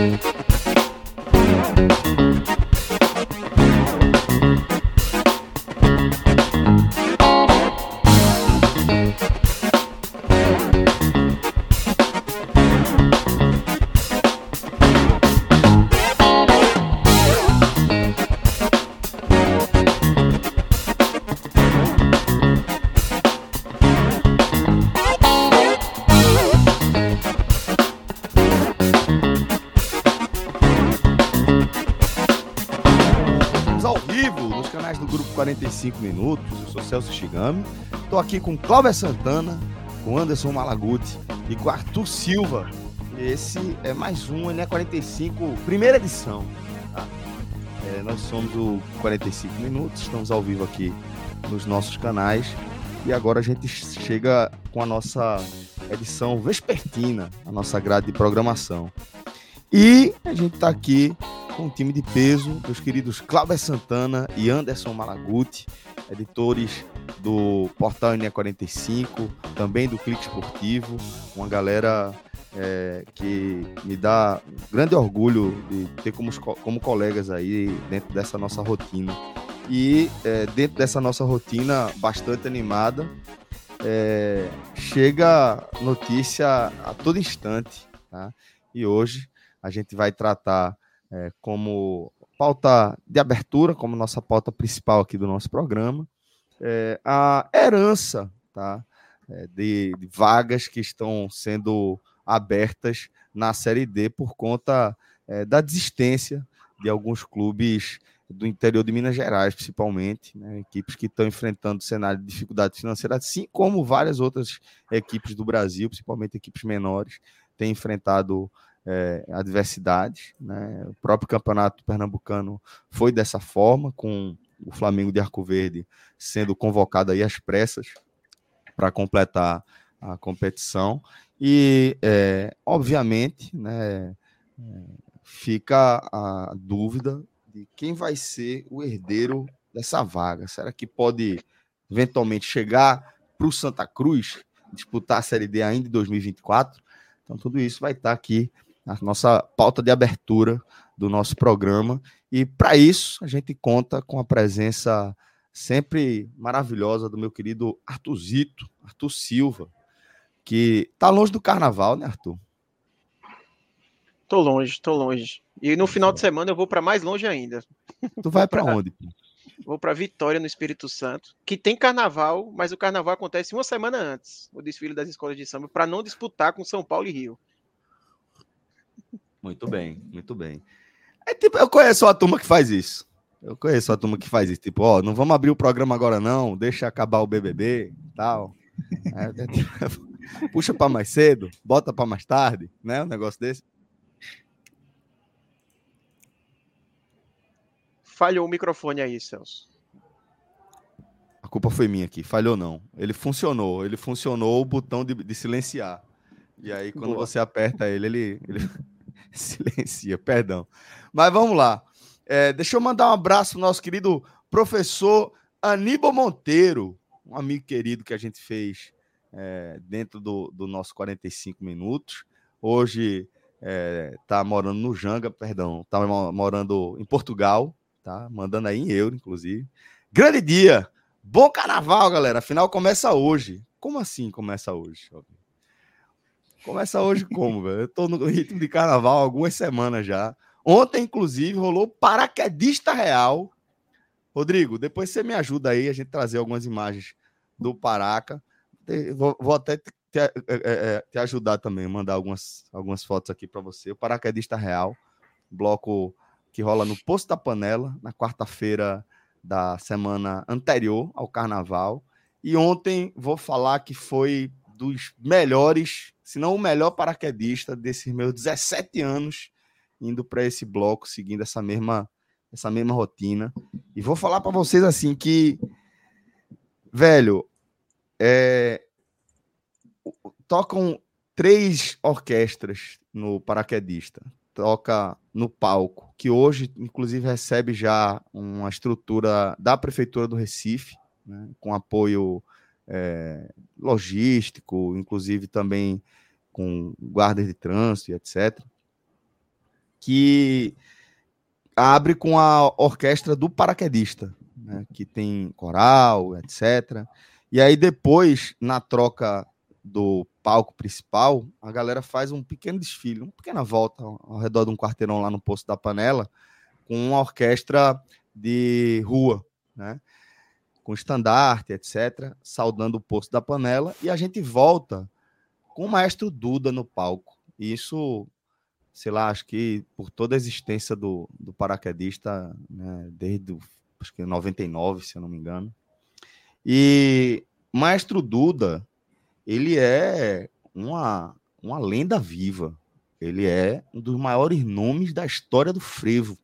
Estamos 45 Minutos. Eu sou Celso Shigami. Estou aqui com Cláudia Santana, com Anderson Malaguti e com Arthur Silva. Esse é mais um, ele é 45, primeira edição. tá? É, nós somos o 45 Minutos, estamos ao vivo aqui nos nossos canais. E agora a gente chega com a nossa edição vespertina, a nossa grade de programação. E a gente está aqui com um time de peso, meus queridos Cláudio Santana e Anderson Malaguti, editores do Portal NE45, também do Clique Esportivo, uma galera é, que me dá grande orgulho de ter como, como colegas aí dentro dessa nossa rotina. E é, dentro dessa nossa rotina bastante animada, é, chega notícia a todo instante, tá? E hoje a gente vai tratar é, como pauta de abertura, como nossa pauta principal aqui do nosso programa, é, a herança tá? É, de, de, vagas que estão sendo abertas na Série D por conta é, da desistência de alguns clubes do interior de Minas Gerais, principalmente, né? equipes que estão enfrentando cenário de dificuldade financeira, assim como várias outras equipes do Brasil, principalmente equipes menores, têm enfrentado é, adversidades. Né? O próprio campeonato pernambucano foi dessa forma, com o Flamengo de Arco Verde sendo convocado aí às pressas para completar a competição. E, é, obviamente, né, fica a dúvida de quem vai ser o herdeiro dessa vaga. Será que pode eventualmente chegar para o Santa Cruz disputar a Série D ainda em 2024? Então, tudo isso vai estar aqui a nossa pauta de abertura do nosso programa. E para isso, a gente conta com a presença sempre maravilhosa do meu querido Artuzito, Arthur Silva, que tá longe do carnaval, né, Arthur? Tô longe, tô longe. E no final de semana eu vou para mais longe ainda. Tu vai para onde? Vou para Vitória, no Espírito Santo, que tem carnaval, mas o carnaval acontece uma semana antes, o desfile das escolas de samba, para não disputar com São Paulo e Rio. Muito bem, muito bem. É tipo, eu conheço a turma que faz isso. Eu conheço a turma que faz isso. Tipo, ó, não vamos abrir o programa agora, não. Deixa acabar o BBB e tal. É, é, tipo, puxa para mais cedo, bota para mais tarde, né? Um negócio desse. Falhou o microfone aí, Celso. A culpa foi minha aqui. Falhou não. Ele funcionou. Ele funcionou o botão de, de silenciar. E aí, quando Boa. você aperta ele, ele, ele silencia. Perdão. Mas vamos lá. É, deixa eu mandar um abraço ao nosso querido professor Aníbal Monteiro, um amigo querido que a gente fez é, dentro do, do nosso 45 minutos. Hoje está é, morando no Janga, perdão, está morando em Portugal, tá? Mandando aí em euro, inclusive. Grande dia! Bom carnaval, galera! Afinal, começa hoje. Como assim começa hoje? Começa hoje como, velho? Eu tô no ritmo de carnaval há algumas semanas já. Ontem, inclusive, rolou paraquedista real. Rodrigo, depois você me ajuda aí a gente trazer algumas imagens do Paraca. Vou, vou até te, te, é, é, é, te, ajudar também, mandar algumas, algumas fotos aqui para você. O paraquedista real, bloco que rola no Posto da Panela, na quarta-feira da semana anterior ao carnaval. E ontem vou falar que foi dos melhores, se não o melhor paraquedista desses meus 17 anos indo para esse bloco, seguindo essa mesma essa mesma rotina. E vou falar para vocês assim que velho, é, tocam três orquestras no paraquedista. Toca no palco, que hoje, inclusive, recebe já uma estrutura da Prefeitura do Recife, né, com apoio é, logístico, inclusive também com guardas de trânsito etc. Que abre com a orquestra do paraquedista, né, que tem coral, etc. E aí depois, na troca do palco principal, a galera faz um pequeno desfile, uma pequena volta ao redor de um quarteirão lá no Poço da Panela, com uma orquestra de rua, né? Com estandarte, etc., saudando o Poço da Panela, e a gente volta com o maestro Duda no palco. E isso, sei lá, acho que por toda a existência do, do paraquedista, né, desde acho que 99, se eu não me engano. E Maestro Duda, ele é uma, uma lenda viva. Ele é um dos maiores nomes da história do frevo.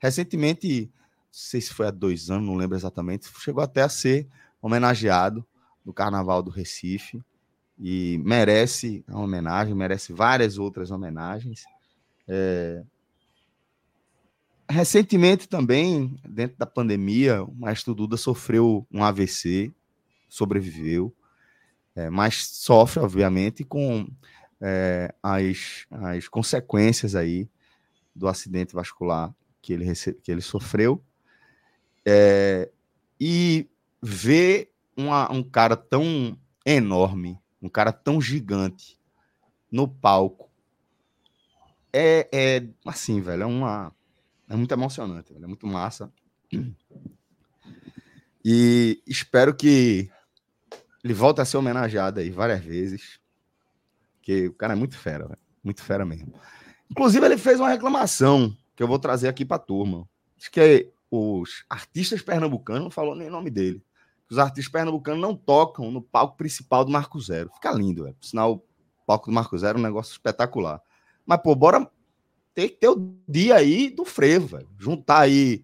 Recentemente, não sei se foi há dois anos, não lembro exatamente, chegou até a ser homenageado no Carnaval do Recife e merece a homenagem, merece várias outras homenagens. É... Recentemente também, dentro da pandemia, o Maestro Duda sofreu um AVC, sobreviveu, é, mas sofre, obviamente, com é, as, as consequências aí do acidente vascular que ele, rece... que ele sofreu. É, e ver uma, um cara tão enorme, um cara tão gigante no palco, é, é assim, velho, é uma. É muito emocionante, velho, é muito massa. E espero que ele volta a ser homenageado aí várias vezes. Que o cara é muito fera, véio. muito fera mesmo. Inclusive, ele fez uma reclamação que eu vou trazer aqui para a turma. Diz que os artistas pernambucanos, não falou nem o nome dele. Os artistas pernambucanos não tocam no palco principal do Marco Zero. Fica lindo, velho. Por sinal, o palco do Marco Zero é um negócio espetacular. Mas, pô, bora ter que ter o dia aí do frevo, velho. Juntar aí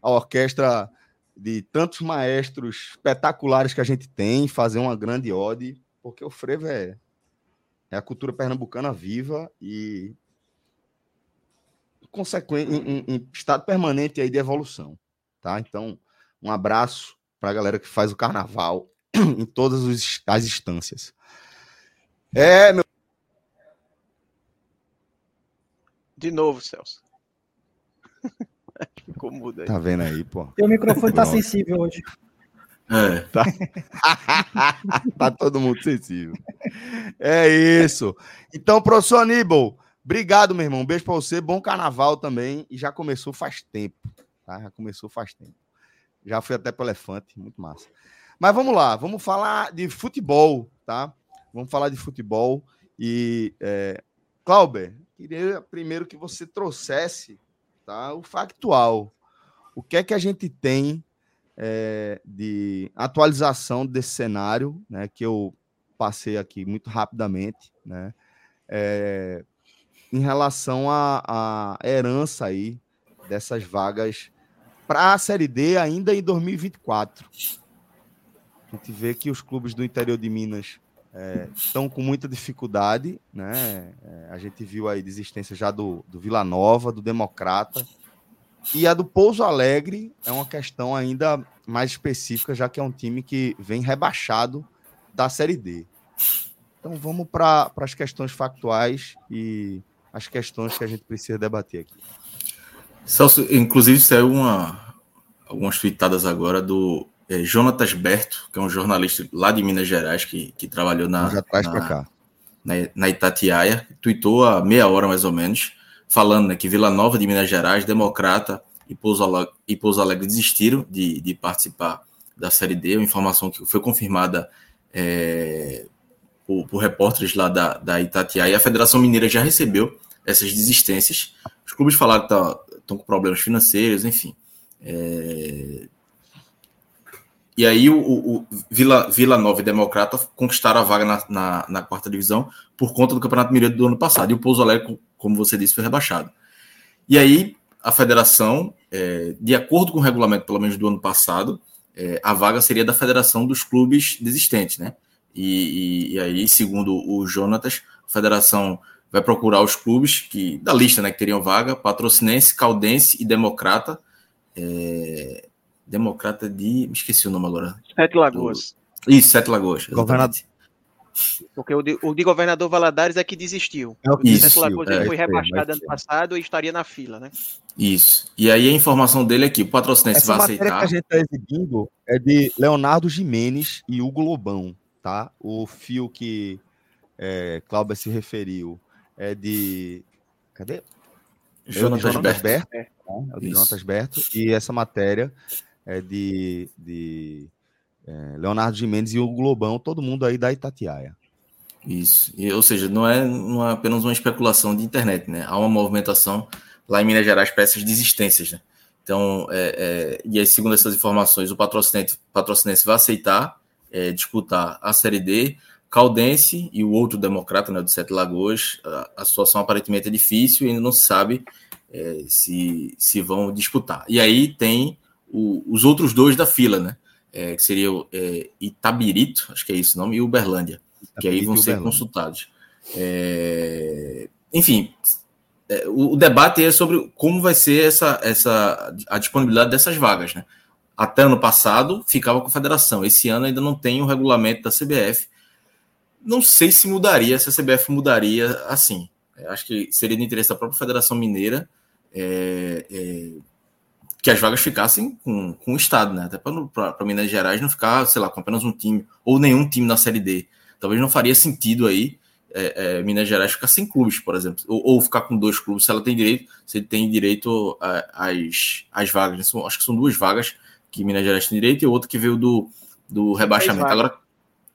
a orquestra de tantos maestros espetaculares que a gente tem, fazer uma grande ode, porque o frevo é, é a cultura pernambucana viva e consequente em, em, estado permanente aí de evolução, tá? Então, um abraço para a galera que faz o carnaval em todas as instâncias. É, meu De novo, Celso. Ficou mudo aí. Tá vendo aí, pô? Teu microfone tá sensível hoje. É. Tá... tá todo mundo sensível. É isso. Então, professor Aníbal, obrigado, meu irmão. Um beijo pra você. Bom carnaval também. E já começou faz tempo. Tá? Já começou faz tempo. Já fui até pro elefante. Muito massa. Mas vamos lá. Vamos falar de futebol, tá? Vamos falar de futebol. E, é... Clauber, queria primeiro que você trouxesse tá? O factual. O que é que a gente tem é, de atualização desse cenário, né? Que eu passei aqui muito rapidamente, né? É, em relação à herança aí dessas vagas para a Série D ainda em 2024. A gente vê que os clubes do interior de Minas é, estão com muita dificuldade, né? É, a gente viu aí desistência já do, do Vila Nova, do Democrata. E a do Pouso Alegre é uma questão ainda mais específica, já que é um time que vem rebaixado da Série D. Então vamos para as questões factuais e as questões que a gente precisa debater aqui. Celso, inclusive saiu uma, algumas tweetadas agora do é, Jonatas Berto, que é um jornalista lá de Minas Gerais que, que trabalhou na, Já traz na, cá. na, na Itatiaia, tweetou há meia hora mais ou menos, falando né, que Vila Nova de Minas Gerais, Democrata e Pouso Alegre, e Pouso Alegre desistiram de, de participar da Série D, uma informação que foi confirmada é, por, por, repórteres lá da, da Itatiaia, e a Federação Mineira já recebeu essas desistências. Os clubes falaram que estão com problemas financeiros, enfim. É, e aí o, o, o, Vila, Vila Nova e Democrata conquistaram a vaga na, na, na, quarta divisão por conta do Campeonato Mineiro do ano passado. E o Pouso Alegre, como você disse, foi rebaixado. E aí a federação, é, de acordo com o regulamento, pelo menos do ano passado, é, a vaga seria da federação dos clubes desistentes, né? E, e, e, aí, segundo o Jonatas, a federação vai procurar os clubes que da lista, né, que teriam vaga: Patrocinense, Caldense e Democrata. É, democrata de. Me esqueci o nome agora. Sete Lagoas. Isso, Sete Lagoas. Governador. Porque o de, o de, governador Valadares é que desistiu. É o de Sete Lagoas é, foi rebaixado ano passado e estaria na fila, né? Isso. E aí a informação dele é que o patrocinense Essa vai aceitar. que a gente está exibindo é de Leonardo Jimenez e Hugo Lobão, tá? O fio que é, Cláudia se referiu é de. Cadê? Jonatas, Jonatas Berto. Berto né? É de Jonatas Berto. E essa matéria é de, de é, Leonardo Jimenez e o Globão, todo mundo aí da Itatiaia. Isso. E, ou seja, não é, não é apenas uma especulação de internet, né? Há uma movimentação lá em Minas Gerais para essas desistências, né? Então, é, é, e aí, segundo essas informações, o patrocinante, patrocinense vai aceitar é, disputar a Série D. Caldense e o outro democrata, né, do Sete Lagoas, a, a situação aparentemente é difícil e ainda não se sabe é, se, se vão disputar. E aí tem o, os outros dois da fila, né? É, que seria o é, Itabirito, acho que é isso o nome, e Uberlândia, Itabirito que aí vão ser consultados. É, enfim, é, o, o, debate é sobre como vai ser essa, essa, a disponibilidade dessas vagas, né? Até ano passado ficava com a federação, esse ano ainda não tem o regulamento da CBF. Não sei se mudaria, se a CBF mudaria assim. acho que seria de interesse da própria Federação Mineira é, é, que as vagas ficassem com, com o Estado, né? Até para Minas Gerais não ficar, sei lá, com apenas um time, ou nenhum time na Série D. Talvez não faria sentido aí é, é, Minas Gerais ficar sem clubes, por exemplo, ou, ou, ficar com dois clubes, se ela tem direito, se ele tem direito às, às vagas. Né? São, acho que são duas vagas que Minas Gerais tem direito e outra que veio do, do rebaixamento. Agora,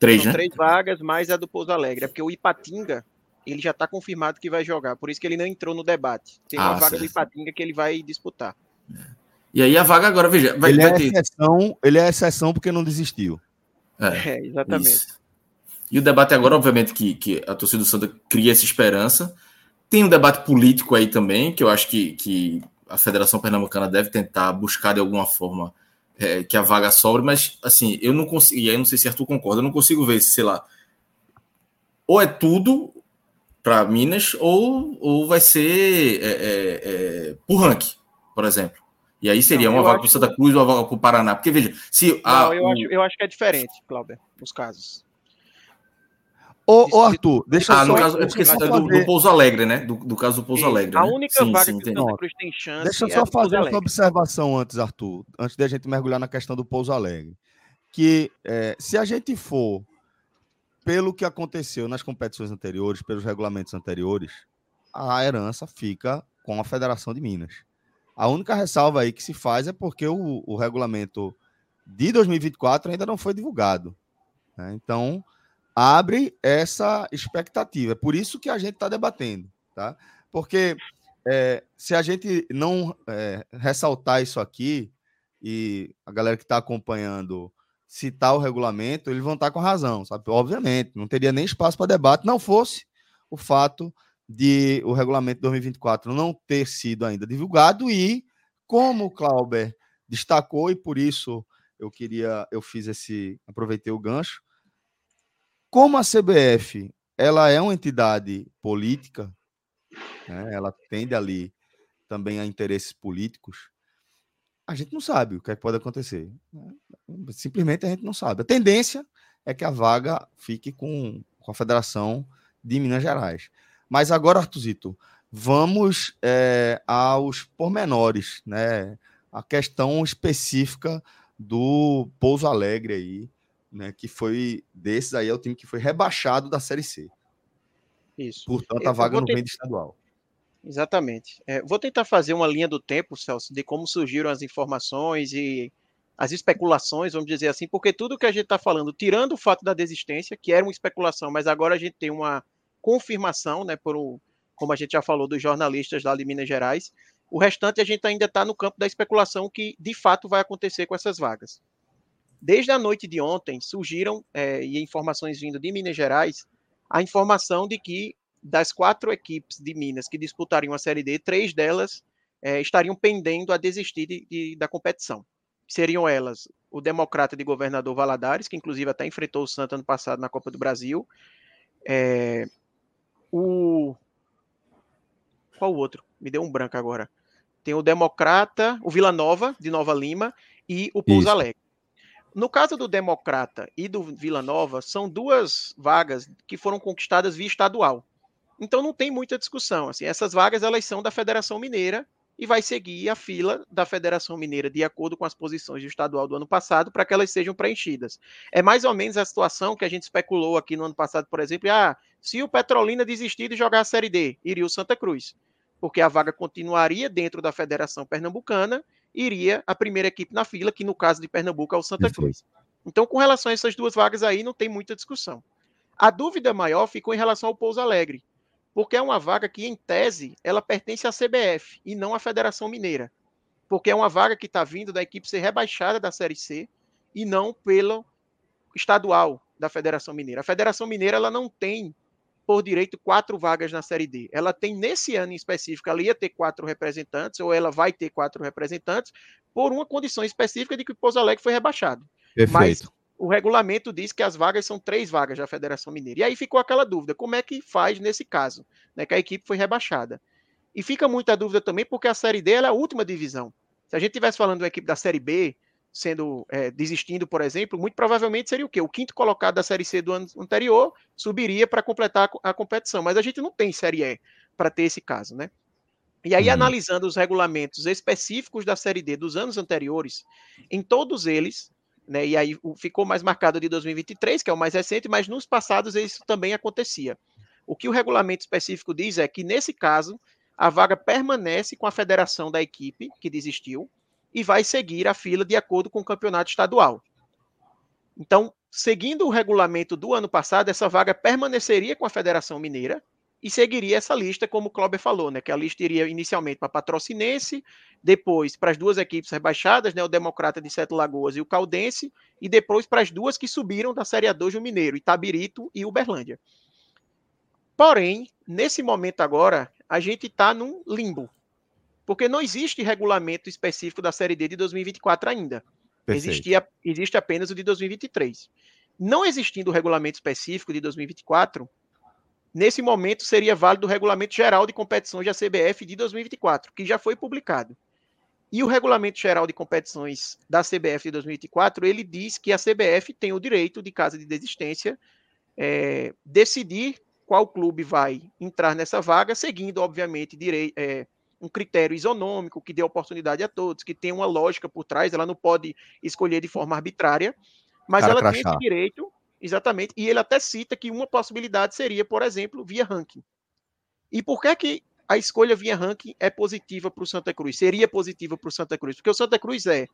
três, são né? Três vagas, mais a do Pouso Alegre. É porque o Ipatinga, ele já está confirmado que vai jogar, por isso que ele não entrou no debate. Tem uma ah, vaga certo. do Ipatinga que ele vai disputar. E aí a vaga agora, veja, vai, ele, vai é ter... exceção, ele é exceção porque não desistiu. É, é exatamente. Isso. E o debate agora, obviamente, que, que a torcida do Santa cria essa esperança. Tem um debate político aí também, que eu acho que, que a Federação Pernambucana deve tentar buscar de alguma forma é, que a vaga sobre, mas assim, eu não consigo, e aí não sei se Arthur concorda, eu não consigo ver, sei lá, ou é tudo para Minas, ou, ou vai ser é, é, é por ranking, por exemplo. E aí seria não, uma vaga para Santa Cruz ou uma vaga para o Paraná. Porque, veja, se. Não, a, eu, o... acho, eu acho que é diferente, Cláudio, os casos. Ô, ô Arthur, deixa ah, só... no caso, eu esqueci do, do Pouso Alegre, né? Do, do caso do Pouso Alegre. A né? única sim, vaga sim, que o Santa Cruz tem chance. Deixa eu é só é fazer uma observação antes, Arthur, antes de a gente mergulhar na questão do Pouso Alegre. Que é, se a gente for pelo que aconteceu nas competições anteriores, pelos regulamentos anteriores, a herança fica com a Federação de Minas. A única ressalva aí que se faz é porque o, o regulamento de 2024 ainda não foi divulgado. Né? Então, abre essa expectativa. É por isso que a gente está debatendo, tá? Porque é, se a gente não é, ressaltar isso aqui e a galera que está acompanhando citar o regulamento, eles vão estar tá com razão, sabe? Obviamente, não teria nem espaço para debate, não fosse o fato de o regulamento 2024 não ter sido ainda divulgado e como o Clauber destacou e por isso eu queria eu fiz esse aproveitei o gancho como a CBF ela é uma entidade política né, ela tende ali também a interesses políticos a gente não sabe o que, é que pode acontecer né? simplesmente a gente não sabe a tendência é que a vaga fique com, com a Federação de Minas Gerais mas agora, Artuzito, vamos é, aos pormenores, né? A questão específica do Pouso Alegre aí, né? Que foi desses aí é o time que foi rebaixado da Série C. Isso. Portanto, a vaga no ter... estadual. Exatamente. É, vou tentar fazer uma linha do tempo, Celso, de como surgiram as informações e as especulações, vamos dizer assim, porque tudo que a gente está falando, tirando o fato da desistência, que era uma especulação, mas agora a gente tem uma confirmação, né, por um, como a gente já falou, dos jornalistas lá de Minas Gerais. O restante a gente ainda está no campo da especulação que de fato vai acontecer com essas vagas. Desde a noite de ontem, surgiram, é, e informações vindo de Minas Gerais, a informação de que das quatro equipes de Minas que disputariam a Série D, três delas é, estariam pendendo a desistir de, de, da competição. Seriam elas o Democrata de Governador Valadares, que inclusive até enfrentou o Santa ano passado na Copa do Brasil, é, o. Qual o outro? Me deu um branco agora. Tem o Democrata, o Vila Nova, de Nova Lima, e o Pouso Alegre. No caso do Democrata e do Vila Nova, são duas vagas que foram conquistadas via estadual. Então não tem muita discussão. Assim, essas vagas elas são da Federação Mineira e vai seguir a fila da Federação Mineira de acordo com as posições do estadual do ano passado para que elas sejam preenchidas. É mais ou menos a situação que a gente especulou aqui no ano passado, por exemplo, ah, se o Petrolina desistir de jogar a Série D, iria o Santa Cruz, porque a vaga continuaria dentro da Federação Pernambucana iria a primeira equipe na fila, que no caso de Pernambuco é o Santa Cruz. Então, com relação a essas duas vagas aí, não tem muita discussão. A dúvida maior ficou em relação ao Pouso Alegre, porque é uma vaga que, em tese, ela pertence à CBF e não à Federação Mineira. Porque é uma vaga que está vindo da equipe ser rebaixada da Série C e não pelo estadual da Federação Mineira. A Federação Mineira ela não tem por direito quatro vagas na Série D. Ela tem, nesse ano em específico, ela ia ter quatro representantes, ou ela vai ter quatro representantes, por uma condição específica de que o Pouso Alegre foi rebaixado. Perfeito. Mas o regulamento diz que as vagas são três vagas da Federação Mineira. E aí ficou aquela dúvida: como é que faz nesse caso? Né, que a equipe foi rebaixada. E fica muita dúvida também, porque a Série D é a última divisão. Se a gente estivesse falando de uma equipe da Série B, sendo é, desistindo, por exemplo, muito provavelmente seria o quê? O quinto colocado da Série C do ano anterior subiria para completar a competição, mas a gente não tem Série E para ter esse caso, né? E aí, uhum. analisando os regulamentos específicos da Série D dos anos anteriores, em todos eles, né, e aí ficou mais marcado de 2023, que é o mais recente, mas nos passados isso também acontecia. O que o regulamento específico diz é que, nesse caso, a vaga permanece com a federação da equipe que desistiu, e vai seguir a fila de acordo com o campeonato estadual. Então, seguindo o regulamento do ano passado, essa vaga permaneceria com a Federação Mineira e seguiria essa lista, como o Klober falou, né? Que a lista iria inicialmente para Patrocinense, depois para as duas equipes rebaixadas, né? O Democrata de Sete Lagoas e o Caldense, e depois para as duas que subiram da Série A2 do Mineiro, Itabirito e Uberlândia. Porém, nesse momento agora, a gente está num limbo. Porque não existe regulamento específico da Série D de 2024 ainda. Existia, existe apenas o de 2023. Não existindo o regulamento específico de 2024, nesse momento seria válido o regulamento geral de competições da CBF de 2024, que já foi publicado. E o regulamento geral de competições da CBF de 2024, ele diz que a CBF tem o direito, de caso de desistência, é, decidir qual clube vai entrar nessa vaga, seguindo, obviamente, direi, é, um critério isonômico que dê oportunidade a todos, que tem uma lógica por trás, ela não pode escolher de forma arbitrária, mas Cara ela crachá. tem esse direito, exatamente, e ele até cita que uma possibilidade seria, por exemplo, via ranking. E por que que a escolha via ranking é positiva para o Santa Cruz? Seria positiva para o Santa Cruz? Porque o Santa Cruz é,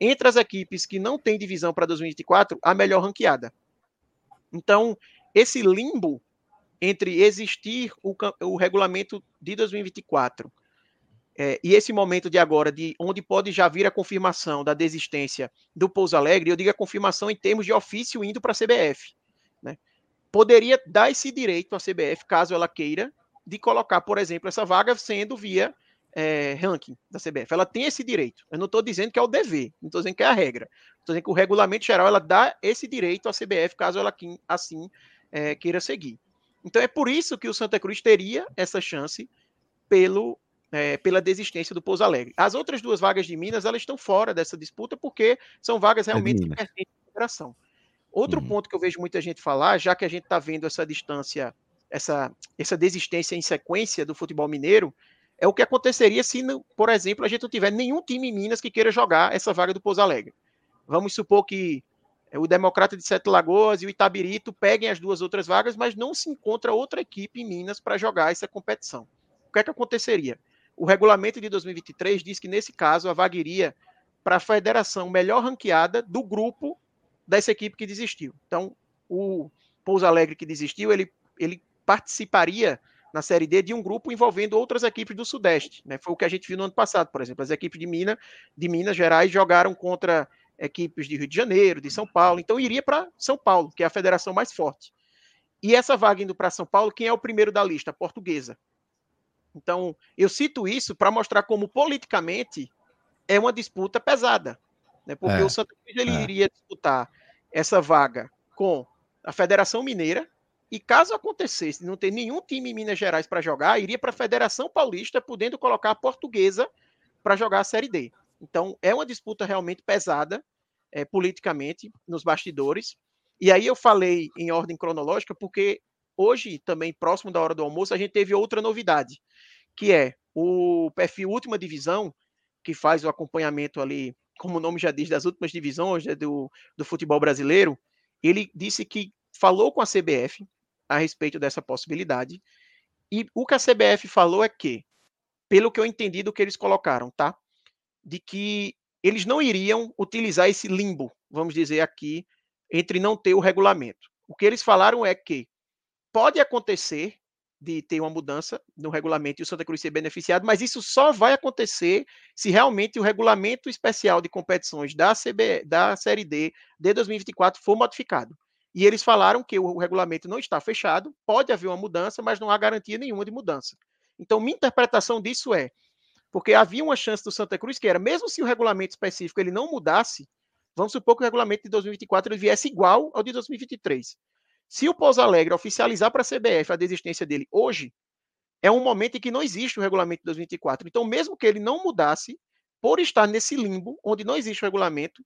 entre as equipes que não tem divisão para 2024, a melhor ranqueada. Então, esse limbo entre existir o, o regulamento de 2024 é, e esse momento de agora, de onde pode já vir a confirmação da desistência do Pouso Alegre, eu digo a confirmação em termos de ofício indo para a CBF. Né? Poderia dar esse direito à CBF, caso ela queira, de colocar, por exemplo, essa vaga sendo via é, ranking da CBF. Ela tem esse direito. Eu não estou dizendo que é o dever, não estou dizendo que é a regra. Estou dizendo que o regulamento geral ela dá esse direito à CBF, caso ela assim é, queira seguir. Então é por isso que o Santa Cruz teria essa chance pelo é, pela desistência do Pouso Alegre. As outras duas vagas de Minas, elas estão fora dessa disputa porque são vagas é realmente que pertencem à federação. Outro uhum. ponto que eu vejo muita gente falar, já que a gente está vendo essa distância, essa, essa desistência em sequência do futebol mineiro, é o que aconteceria se, por exemplo, a gente não tiver nenhum time em Minas que queira jogar essa vaga do Pouso Alegre. Vamos supor que é, o Democrata de Sete Lagoas e o Itabirito peguem as duas outras vagas, mas não se encontra outra equipe em Minas para jogar essa competição. O que é que aconteceria? O regulamento de 2023 diz que, nesse caso, a vaga iria para a federação melhor ranqueada do grupo dessa equipe que desistiu. Então, o Pouso Alegre que desistiu, ele, ele participaria na Série D de um grupo envolvendo outras equipes do Sudeste. Né? Foi o que a gente viu no ano passado, por exemplo. As equipes de Minas, de Minas Gerais jogaram contra equipes de Rio de Janeiro, de São Paulo. Então iria para São Paulo, que é a federação mais forte. E essa vaga indo para São Paulo, quem é o primeiro da lista? A portuguesa. Então, eu cito isso para mostrar como politicamente é uma disputa pesada. Né? Porque é, o Santa Cruz ele é. iria disputar essa vaga com a Federação Mineira, e caso acontecesse não ter nenhum time em Minas Gerais para jogar, iria para a Federação Paulista, podendo colocar a portuguesa para jogar a Série D. Então, é uma disputa realmente pesada, é, politicamente, nos bastidores. E aí eu falei em ordem cronológica, porque hoje, também próximo da hora do almoço, a gente teve outra novidade, que é o perfil Última Divisão, que faz o acompanhamento ali, como o nome já diz, das últimas divisões né, do, do futebol brasileiro. Ele disse que falou com a CBF a respeito dessa possibilidade. E o que a CBF falou é que, pelo que eu entendi do que eles colocaram, tá? de que eles não iriam utilizar esse limbo, vamos dizer aqui, entre não ter o regulamento. O que eles falaram é que pode acontecer de ter uma mudança no regulamento e o Santa Cruz ser beneficiado, mas isso só vai acontecer se realmente o regulamento especial de competições da, CB, da Série D de 2024 for modificado. E eles falaram que o regulamento não está fechado, pode haver uma mudança, mas não há garantia nenhuma de mudança. Então, minha interpretação disso é porque havia uma chance do Santa Cruz que era, mesmo se o regulamento específico ele não mudasse, vamos supor que o regulamento de 2024 ele viesse igual ao de 2023. Se o Pouso Alegre oficializar para a CBF a desistência dele hoje, é um momento em que não existe o regulamento de 2024. Então, mesmo que ele não mudasse, por estar nesse limbo, onde não existe o regulamento,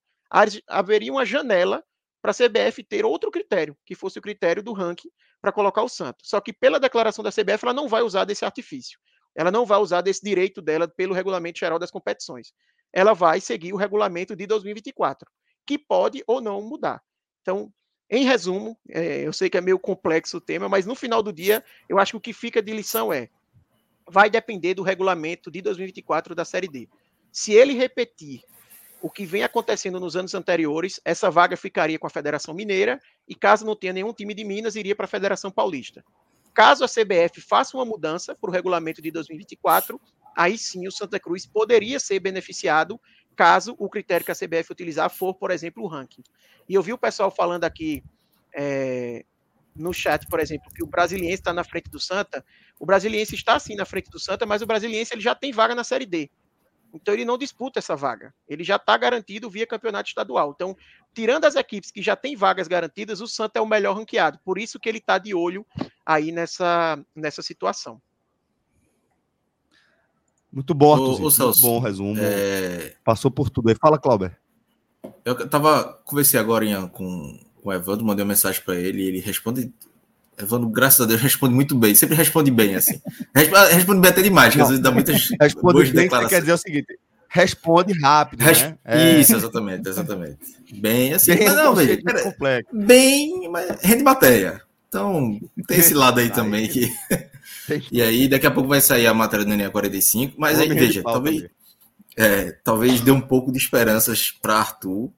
haveria uma janela para a CBF ter outro critério, que fosse o critério do ranking para colocar o Santos. Só que pela declaração da CBF, ela não vai usar desse artifício ela não vai usar desse direito dela pelo regulamento geral das competições. Ela vai seguir o regulamento de 2024, que pode ou não mudar. Então, em resumo, é, eu sei que é meio complexo o tema, mas no final do dia, eu acho que o que fica de lição é: vai depender do regulamento de 2024 da Série D. Se ele repetir o que vem acontecendo nos anos anteriores, essa vaga ficaria com a Federação Mineira e, caso não tenha nenhum time de Minas, iria para a Federação Paulista. Caso a CBF faça uma mudança para o regulamento de 2024, aí sim o Santa Cruz poderia ser beneficiado caso o critério que a CBF utilizar for, por exemplo, o ranking. E eu vi o pessoal falando aqui é, no chat, por exemplo, que o Brasiliense está na frente do Santa. O Brasiliense está sim na frente do Santa, mas o Brasiliense ele já tem vaga na Série D. Então ele não disputa essa vaga. Ele já está garantido via campeonato estadual. Então, tirando as equipes que já têm vagas garantidas, o Santa é o melhor ranqueado. Por isso que ele está de olho aí nessa, nessa situação. Muito bom, Arthur. Muito bom resumo. É... Passou por tudo aí. Fala, Clauber. Eu tava, conversei agora com, com o Evandro, mandei uma mensagem para ele ele responde Evandro, graças a Deus, responde muito bem. Sempre responde bem, assim. Responde bem até demais, que às vezes dá muitas responde bem, declarações. Quer dizer o seguinte, responde rápido, Res... né? É. Isso, exatamente, exatamente. Bem, assim, bem, mas não, veja, bem, mas rende matéria. Então, tem esse lado aí também que... e aí, daqui a pouco vai sair a matéria do NEA 45, mas aí, veja, talvez, é, talvez dê um pouco de esperanças para Arthur,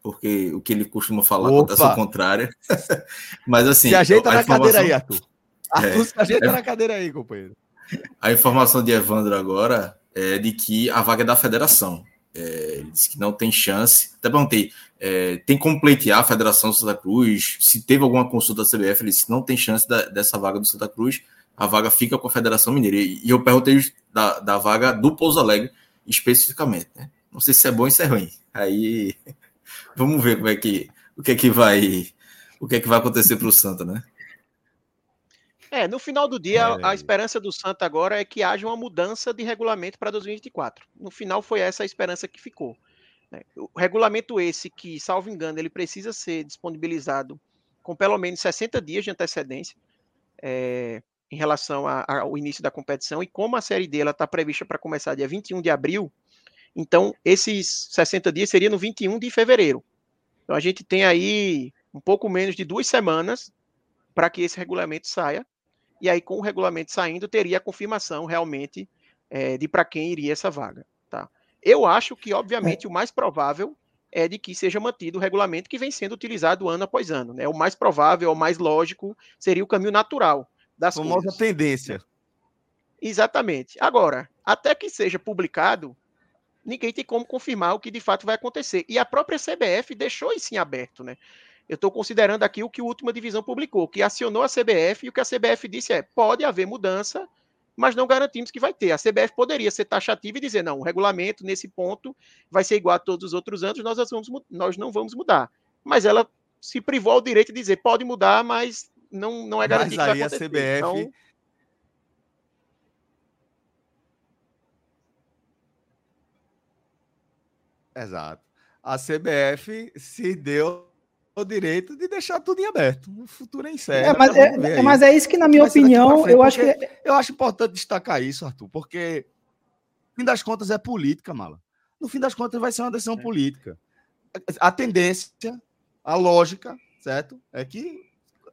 porque o que ele costuma falar Opa. acontece ao contrário. Mas assim. Se ajeita na informação... cadeira aí, Arthur. Arthur, é, se ajeita é... na cadeira aí, companheiro. A informação de Evandro agora é de que a vaga é da federação. É, ele disse que não tem chance. Até perguntei, é, tem como pleitear a Federação Santa Cruz? Se teve alguma consulta da CBF, ele disse não tem chance da, dessa vaga do Santa Cruz, a vaga fica com a Federação Mineira. E, e eu perguntei da, da vaga do Pouso Alegre especificamente. Né? Não sei se é bom ou se é ruim. Aí Vamos ver como é que o que é que vai o que é que vai acontecer para o Santa, né? É, no final do dia, é... a esperança do Santa agora é que haja uma mudança de regulamento para 2024. No final, foi essa a esperança que ficou. Né? O regulamento esse, que, salvo engano, ele precisa ser disponibilizado com pelo menos 60 dias de antecedência é, em relação a, ao início da competição, e como a Série D está prevista para começar dia 21 de abril, então, esses 60 dias seria no 21 de fevereiro. Então, a gente tem aí um pouco menos de duas semanas para que esse regulamento saia. E aí, com o regulamento saindo, teria a confirmação realmente é, de para quem iria essa vaga. Tá? Eu acho que, obviamente, é. o mais provável é de que seja mantido o regulamento que vem sendo utilizado ano após ano. Né? O mais provável, o mais lógico, seria o caminho natural das Famosa coisas. tendência. Exatamente. Agora, até que seja publicado, ninguém tem como confirmar o que de fato vai acontecer. E a própria CBF deixou isso em aberto, né? Eu estou considerando aqui o que a última divisão publicou, que acionou a CBF e o que a CBF disse é: pode haver mudança, mas não garantimos que vai ter. A CBF poderia ser taxativa e dizer: não, o regulamento nesse ponto vai ser igual a todos os outros anos, nós, vamos, nós não vamos mudar. Mas ela se privou ao direito de dizer: pode mudar, mas não, não é garantido mas aí a CBF. Então, Exato. A CBF se deu o direito de deixar tudo em aberto. O futuro é incerto. É, mas, é, mas é isso que, na minha opinião, frente, eu acho que. Eu acho importante destacar isso, Arthur, porque, no fim das contas, é política, mala. No fim das contas, vai ser uma decisão é. política. A tendência, a lógica, certo? É que,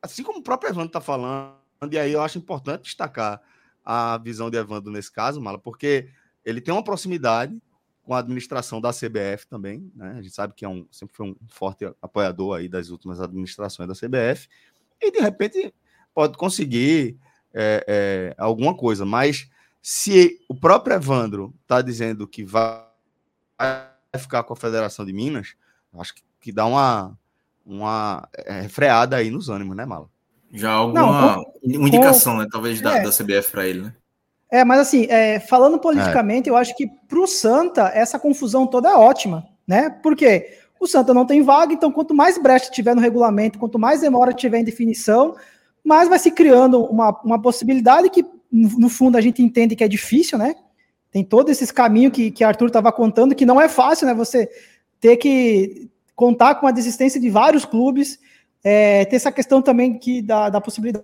assim como o próprio Evandro está falando, e aí eu acho importante destacar a visão de Evandro nesse caso, mala, porque ele tem uma proximidade com a administração da CBF também, né? A gente sabe que é um, sempre foi um forte apoiador aí das últimas administrações da CBF, e de repente pode conseguir é, é, alguma coisa, mas se o próprio Evandro está dizendo que vai ficar com a Federação de Minas, acho que, que dá uma, uma é, freada aí nos ânimos, né, Mala? Já alguma Não, com, uma indicação, com, né, talvez, da, é. da CBF para ele, né? É, mas assim, é, falando politicamente, é. eu acho que para o Santa essa confusão toda é ótima, né? Porque o Santa não tem vaga, então quanto mais brecha tiver no regulamento, quanto mais demora tiver em definição, mais vai se criando uma, uma possibilidade que, no fundo, a gente entende que é difícil, né? Tem todos esses caminhos que, que Arthur estava contando, que não é fácil, né? Você ter que contar com a desistência de vários clubes, é, ter essa questão também que da, da possibilidade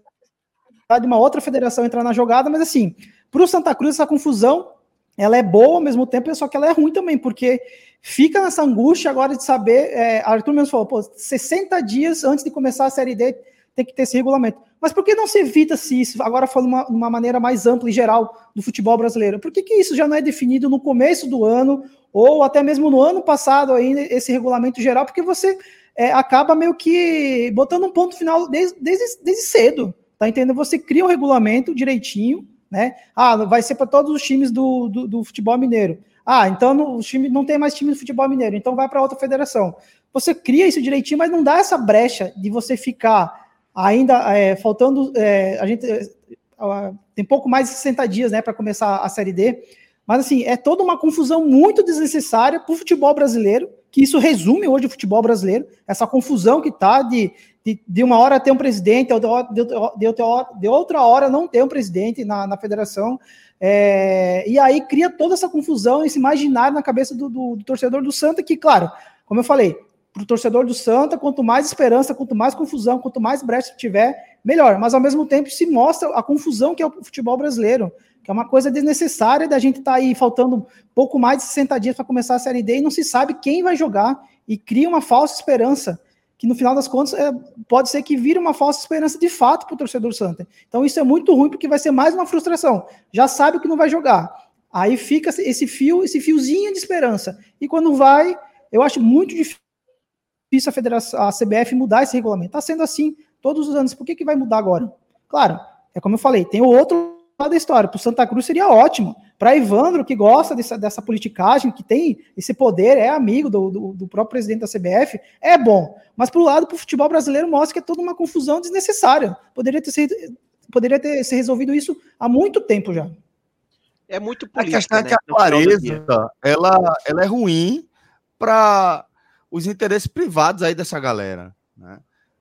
de uma outra federação entrar na jogada, mas assim, para o Santa Cruz, essa confusão ela é boa ao mesmo tempo, só que ela é ruim também, porque fica nessa angústia agora de saber. É, Arthur mesmo falou, pô, 60 dias antes de começar a Série D tem que ter esse regulamento. Mas por que não se evita-se isso, agora falando de uma, maneira mais ampla e geral do futebol brasileiro? Por que, que isso já não é definido no começo do ano, ou até mesmo no ano passado ainda, esse regulamento geral? Porque você é, acaba meio que botando um ponto final desde, desde, desde cedo, tá entendendo? Você cria um regulamento direitinho, né? Ah, vai ser para todos os times do, do, do futebol mineiro. Ah, então no, o time não tem mais time do futebol mineiro, então vai para outra federação. Você cria isso direitinho, mas não dá essa brecha de você ficar ainda é, faltando. É, a gente é, tem pouco mais de 60 dias né, para começar a Série D. Mas assim, é toda uma confusão muito desnecessária para o futebol brasileiro, que isso resume hoje o futebol brasileiro, essa confusão que está de de, de uma hora ter um presidente, de, de, de outra hora não ter um presidente na, na federação. É, e aí cria toda essa confusão, esse imaginário na cabeça do, do, do torcedor do Santa, que, claro, como eu falei, para o torcedor do Santa, quanto mais esperança, quanto mais confusão, quanto mais brecha tiver, melhor. Mas ao mesmo tempo se mostra a confusão que é o futebol brasileiro, que é uma coisa desnecessária da gente estar tá aí faltando pouco mais de 60 dias para começar a Série D e não se sabe quem vai jogar e cria uma falsa esperança que no final das contas é, pode ser que vire uma falsa esperança de fato para o torcedor Santa. Então isso é muito ruim porque vai ser mais uma frustração. Já sabe que não vai jogar. Aí fica esse fio, esse fiozinho de esperança. E quando vai, eu acho muito difícil a, federação, a CBF mudar esse regulamento. Está sendo assim todos os anos. Por que, que vai mudar agora? Claro, é como eu falei, tem o outro lado da história. Para o Santa Cruz seria ótimo. Para Ivandro, que gosta dessa, dessa politicagem, que tem esse poder, é amigo do, do, do próprio presidente da CBF, é bom. Mas para o lado, para o futebol brasileiro, mostra que é toda uma confusão desnecessária. Poderia ter, sido, poderia ter se resolvido isso há muito tempo já. É muito política, A questão é que né? a clareza, ela, ela é ruim para os interesses privados aí dessa galera, né?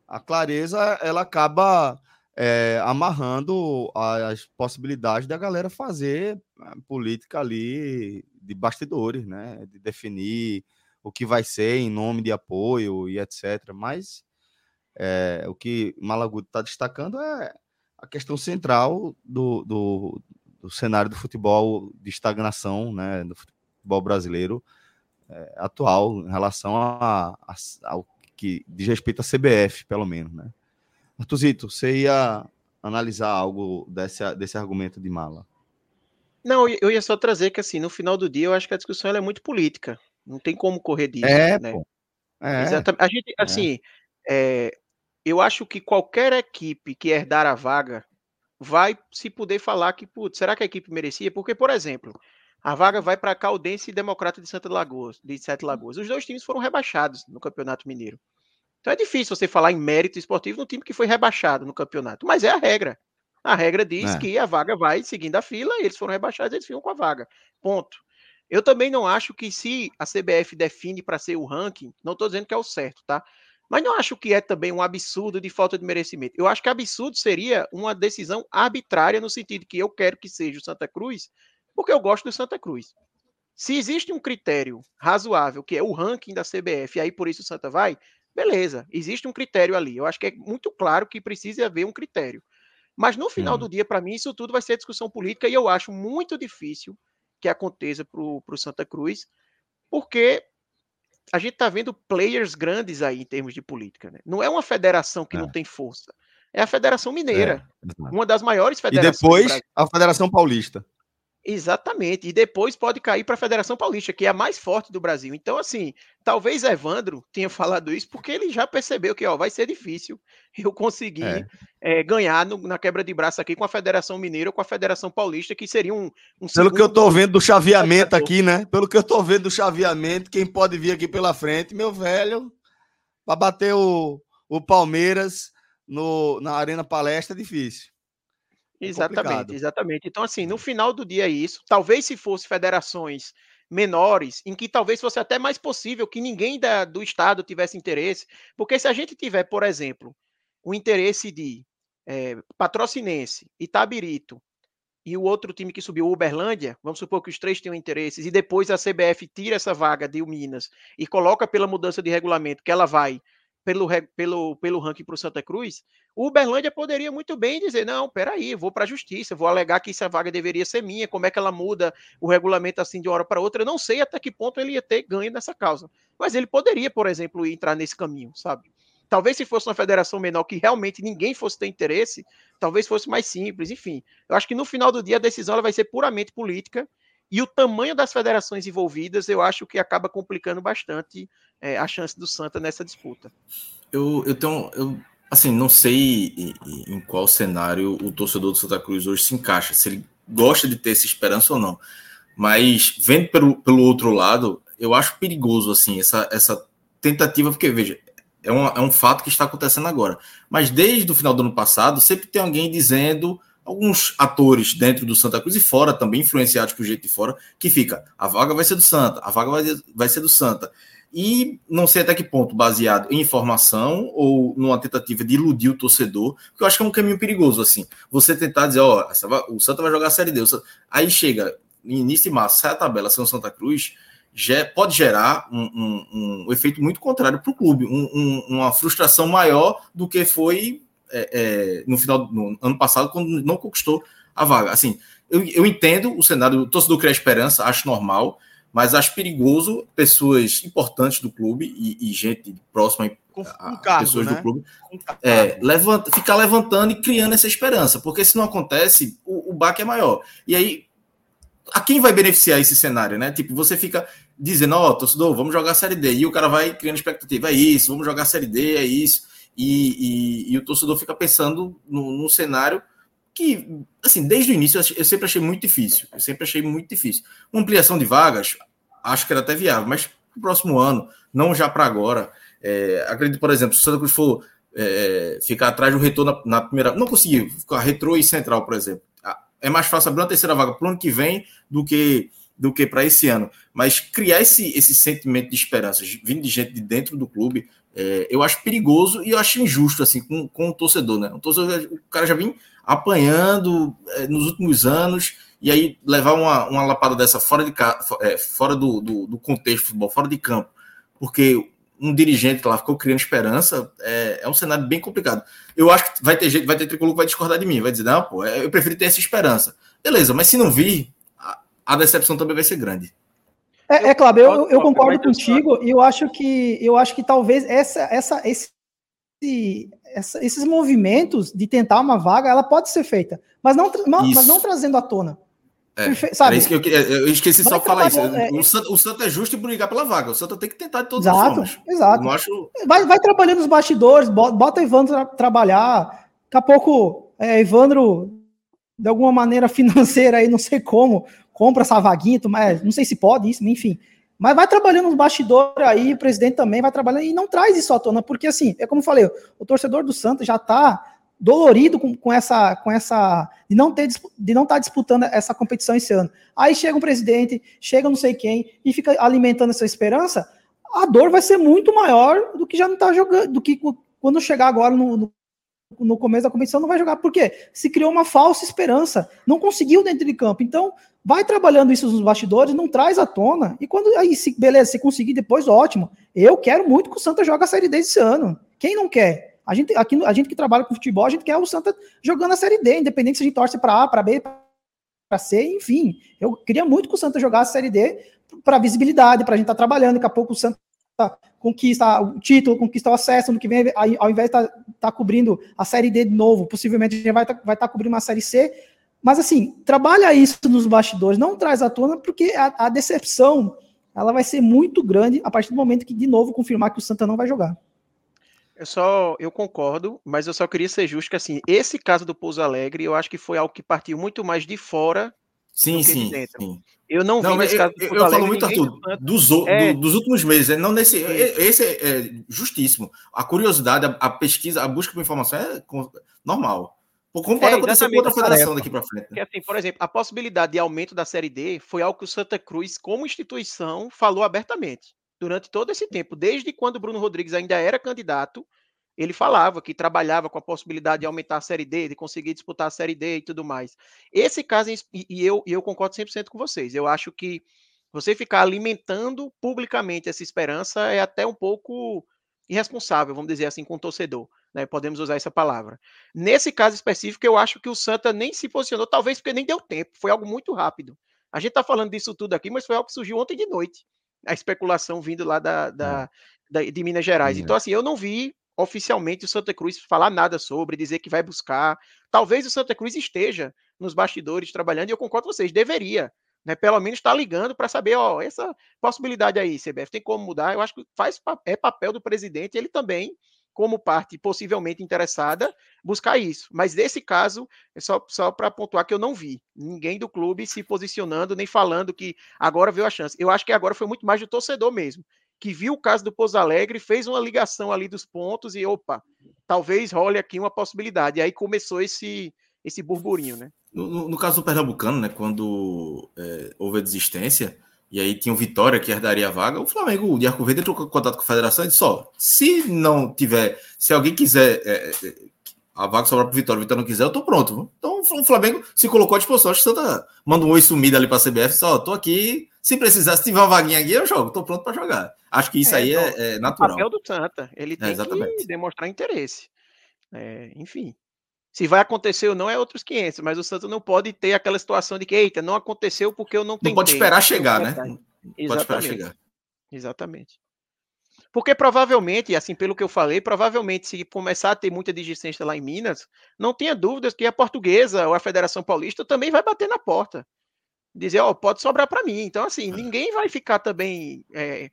A clareza, ela acaba é, amarrando as possibilidades da galera fazer política ali de bastidores, né? De definir o que vai ser em nome de apoio e etc. Mas é, o que Malaguti está destacando é a questão central do, do, do, cenário do futebol de estagnação, né? Do futebol brasileiro é, atual em relação a, a, ao que diz respeito à CBF, pelo menos, né? Artuzito, você ia analisar algo desse, desse argumento de mala? Não, eu ia só trazer que, assim, no final do dia, eu acho que a discussão é muito política. Não tem como correr disso. É, né? pô. É, Exatamente. A gente, é. assim, é. É, eu acho que qualquer equipe que herdar a vaga vai se poder falar que, putz, será que a equipe merecia? Porque, por exemplo, A vaga vai para Caldense e Democrata de Santa Lagoas, de Sete Lagoas. Os dois times foram rebaixados no Campeonato Mineiro. Então é difícil você falar em mérito esportivo no time que foi rebaixado no campeonato, mas é a regra. A regra diz é. que a vaga vai seguindo a fila, eles foram rebaixados, eles ficam com a vaga. Ponto. Eu também não acho que se a CBF define para ser o ranking, não estou dizendo que é o certo, tá? Mas não acho que é também um absurdo de falta de merecimento. Eu acho que absurdo seria uma decisão arbitrária no sentido que eu quero que seja o Santa Cruz, porque eu gosto do Santa Cruz. Se existe um critério razoável, que é o ranking da CBF, e aí por isso o Santa vai, beleza, existe um critério ali. Eu acho que é muito claro que precisa haver um critério. Mas no final hum. do dia, para mim, isso tudo vai ser discussão política e eu acho muito difícil que aconteça para o Santa Cruz, porque a gente está vendo players grandes aí em termos de política. Né? Não é uma federação que é. não tem força. É a Federação Mineira, é, uma das maiores federações. E depois a Federação Paulista. Exatamente. E depois pode cair para a Federação Paulista, que é a mais forte do Brasil. Então, assim, talvez Evandro tenha falado isso porque ele já percebeu que ó, vai ser difícil eu conseguir é. É, ganhar no, na quebra de braço aqui com a Federação Mineira ou com a Federação Paulista, que seria um. um Pelo que eu estou vendo do chaveamento aqui, né? Pelo que eu estou vendo do chaveamento, quem pode vir aqui pela frente, meu velho, para bater o, o Palmeiras no, na Arena Palestra é difícil. É exatamente, complicado. exatamente. Então, assim, no final do dia é isso. Talvez se fosse federações menores, em que talvez fosse até mais possível que ninguém da, do Estado tivesse interesse. Porque se a gente tiver, por exemplo, o interesse de é, Patrocinense, Itabirito e o outro time que subiu, Uberlândia, vamos supor que os três tenham interesses, e depois a CBF tira essa vaga de Minas e coloca pela mudança de regulamento que ela vai pelo, pelo, pelo ranking para o Santa Cruz, o Uberlândia poderia muito bem dizer: não, peraí, vou para a justiça, vou alegar que essa vaga deveria ser minha, como é que ela muda o regulamento assim de uma hora para outra. Eu não sei até que ponto ele ia ter ganho nessa causa. Mas ele poderia, por exemplo, entrar nesse caminho, sabe? Talvez se fosse uma federação menor que realmente ninguém fosse ter interesse, talvez fosse mais simples. Enfim, eu acho que no final do dia a decisão ela vai ser puramente política e o tamanho das federações envolvidas, eu acho que acaba complicando bastante é, a chance do Santa nessa disputa. Eu, eu tenho. Eu, assim, não sei em, qual cenário o torcedor do Santa Cruz hoje se encaixa, se ele gosta de ter essa esperança ou não. Mas vendo pelo, pelo outro lado, eu acho perigoso assim essa, essa tentativa, porque veja, é um, é um fato que está acontecendo agora. Mas desde o final do ano passado, sempre tem alguém dizendo alguns atores dentro do Santa Cruz e fora também, influenciados por jeito de fora, que fica, a vaga vai ser do Santa, a vaga vai, vai ser do Santa. E não sei até que ponto, baseado em informação ou numa tentativa de iludir o torcedor, que eu acho que é um caminho perigoso, assim. Você tentar dizer, ó, oh, o Santa vai jogar a Série D. Aí chega, início de março, sai a tabela São Santa Cruz, pode gerar um, um, um efeito muito contrário para o clube, um, uma frustração maior do que foi é, é, no final no ano passado, quando não conquistou a vaga. Assim, eu, eu entendo o cenário, o torcedor cria esperança, acho normal, mas acho perigoso pessoas importantes do clube e, e gente próxima a, cargo, pessoas né? do clube é, levanta, ficar levantando e criando essa esperança, porque se não acontece, o, o baque é maior. E aí, a quem vai beneficiar esse cenário, né? Tipo, você fica dizendo, ó, oh, torcedor, vamos jogar a Série D, e o cara vai criando expectativa, é isso, vamos jogar a Série D, é isso e, e, e o torcedor fica pensando num cenário que, assim, desde o início eu sempre achei muito difícil. Eu sempre achei muito difícil. Uma ampliação de vagas, acho que era até viável, mas para o próximo ano, não já para agora. É, acredito, por exemplo, se o Santa Cruz for é, ficar atrás do retorno na, na, primeira. Não conseguiu, ficar retrô e central, por exemplo. É mais fácil abrir uma terceira vaga para o ano que vem do que do que para esse ano. Mas criar esse, esse sentimento de esperança vindo de gente de dentro do clube, é, eu acho perigoso e eu acho injusto assim com, com o torcedor, né? O, torcedor, o cara já vem apanhando é, nos últimos anos e aí levar uma, uma lapada dessa fora, de, é, fora do, do, do, contexto futebol, fora de campo, porque um dirigente lá ficou criando esperança, é, é, um cenário bem complicado. Eu acho que vai ter gente, vai ter tricolor que vai discordar de mim, vai dizer, não, pô, é, eu prefiro ter essa esperança. Beleza, mas se não vir, a, a decepção também vai ser grande. É, é claro, eu, eu concordo contigo e eu acho que eu acho que talvez essa, essa, esse, essa, esses movimentos de tentar uma vaga, ela pode ser feita, mas não, mas não trazendo à tona. É, sabe? Eu, eu, esqueci só de falar isso. É, o, Santo, o Santo é justo em brigar pela vaga. O Santo tem que tentar de todas exato, as formas. Exato. Acho... Vai, vai trabalhando nos bastidores, bota, Evandro pra trabalhar. Daqui a pouco, é, Evandro, de alguma maneira financeira aí, não sei como, compra essa vaguinha, mas não sei se pode isso, enfim. Mas vai trabalhando nos bastidores aí, o presidente também vai trabalhando e não traz isso à tona, porque assim, é como eu falei, o torcedor do Santos já está dolorido com, com, essa com essa de não ter de não estar tá disputando essa competição esse ano. Aí chega um presidente, chega não sei quem e fica alimentando essa esperança, a dor vai ser muito maior do que já não está jogando, do que quando chegar agora no, no, no, começo da competição não vai jogar. Por quê? Se criou uma falsa esperança, não conseguiu dentro de campo. Então, vai trabalhando isso nos bastidores, não traz à tona. E quando aí, se, beleza, se conseguir depois, ótimo. Eu quero muito que o Santa jogue a Série D esse ano. Quem não quer? A gente, aqui, a gente que trabalha com futebol, a gente quer o Santa jogando a Série D, independente se a gente torce para A, para B, para C, enfim. Eu queria muito que o Santa jogasse a Série D para visibilidade, para a gente estar tá trabalhando. Daqui a pouco o Santa conquista o título, conquista o acesso, no que vem, ao invés de estar tá, tá cobrindo a Série D de novo, possivelmente a gente vai estar tá, tá cobrindo uma Série C. Mas assim, trabalha isso nos bastidores, não traz à tona, porque a, a decepção ela vai ser muito grande a partir do momento que, de novo, confirmar que o Santa não vai jogar. Eu só, eu concordo, mas eu só queria ser justo que assim, esse caso do Pouso Alegre, eu acho que foi algo que partiu muito mais de fora Sim, sim, sim. Eu não, não vi nesse caso Eu, eu falo muito, Arthur, dos, é. do, dos últimos meses, não nesse. Esse é, é, justíssimo. A curiosidade, a, a, pesquisa, a busca por informação é normal. Como pode é, acontecer com outra federação daqui para frente? Né? Porque, assim, por exemplo, a possibilidade de aumento da Série D foi algo que o Santa Cruz, como instituição, falou abertamente durante todo esse tempo, desde quando o Bruno Rodrigues ainda era candidato, ele falava que trabalhava com a possibilidade de aumentar a Série D, de conseguir disputar a Série D e tudo mais. Esse caso, e eu, eu concordo 100% com vocês, eu acho que você ficar alimentando publicamente essa esperança é até um pouco irresponsável, vamos dizer assim, com o torcedor. Né? Podemos usar essa palavra. Nesse caso específico, eu acho que o Santa nem se posicionou, talvez porque nem deu tempo, foi algo muito rápido. A gente está falando disso tudo aqui, mas foi algo que surgiu ontem de noite a especulação vindo lá da, da, é. da de Minas Gerais. Então, assim, eu não vi oficialmente o Santa Cruz falar nada sobre, dizer que vai buscar. Talvez o Santa Cruz esteja nos bastidores trabalhando, e eu concordo com vocês, deveria. Né, pelo menos estar tá ligando para saber, ó, essa possibilidade aí, CBF, tem como mudar? Eu acho que faz, é papel do presidente, ele também como parte possivelmente interessada, buscar isso. Mas nesse caso, é só, só para pontuar que eu não vi ninguém do clube se posicionando, nem falando que agora veio a chance. Eu acho que agora foi muito mais do torcedor mesmo, que viu o caso do Pouso Alegre, fez uma ligação ali dos pontos e, opa, talvez role aqui uma possibilidade. E aí começou esse, esse burburinho, né? No, no caso do Pernambucano, né, quando é, houve a desistência, e aí tinha o Vitória que herdaria a vaga. O Flamengo de Arco Verde entrou em contato com a federação e disse: ó, se não tiver, se alguém quiser é, é a vaga sobrar para o Vitória, o Vitória não quiser, eu tô pronto. Então o Flamengo se colocou à disposição. Acho que Santa manda um oi sumido ali para a CBF, só tô aqui. Se precisar, se tiver uma vaguinha aqui, eu jogo, tô pronto para jogar. Acho que isso é, aí é, então, é, natural. O papel do Santa, ele tem que demonstrar interesse. É, enfim. Se vai acontecer ou não é outros 500, mas o Santos não pode ter aquela situação de que, eita, não aconteceu porque eu não tenho. Não pode esperar chegar, né? Pode esperar chegar. Exatamente. Porque provavelmente, assim, pelo que eu falei, provavelmente se começar a ter muita desistência lá em Minas, não tenha dúvidas que a portuguesa ou a Federação Paulista também vai bater na porta. Dizer, ó, oh, pode sobrar para mim. Então, assim, ninguém vai ficar também é,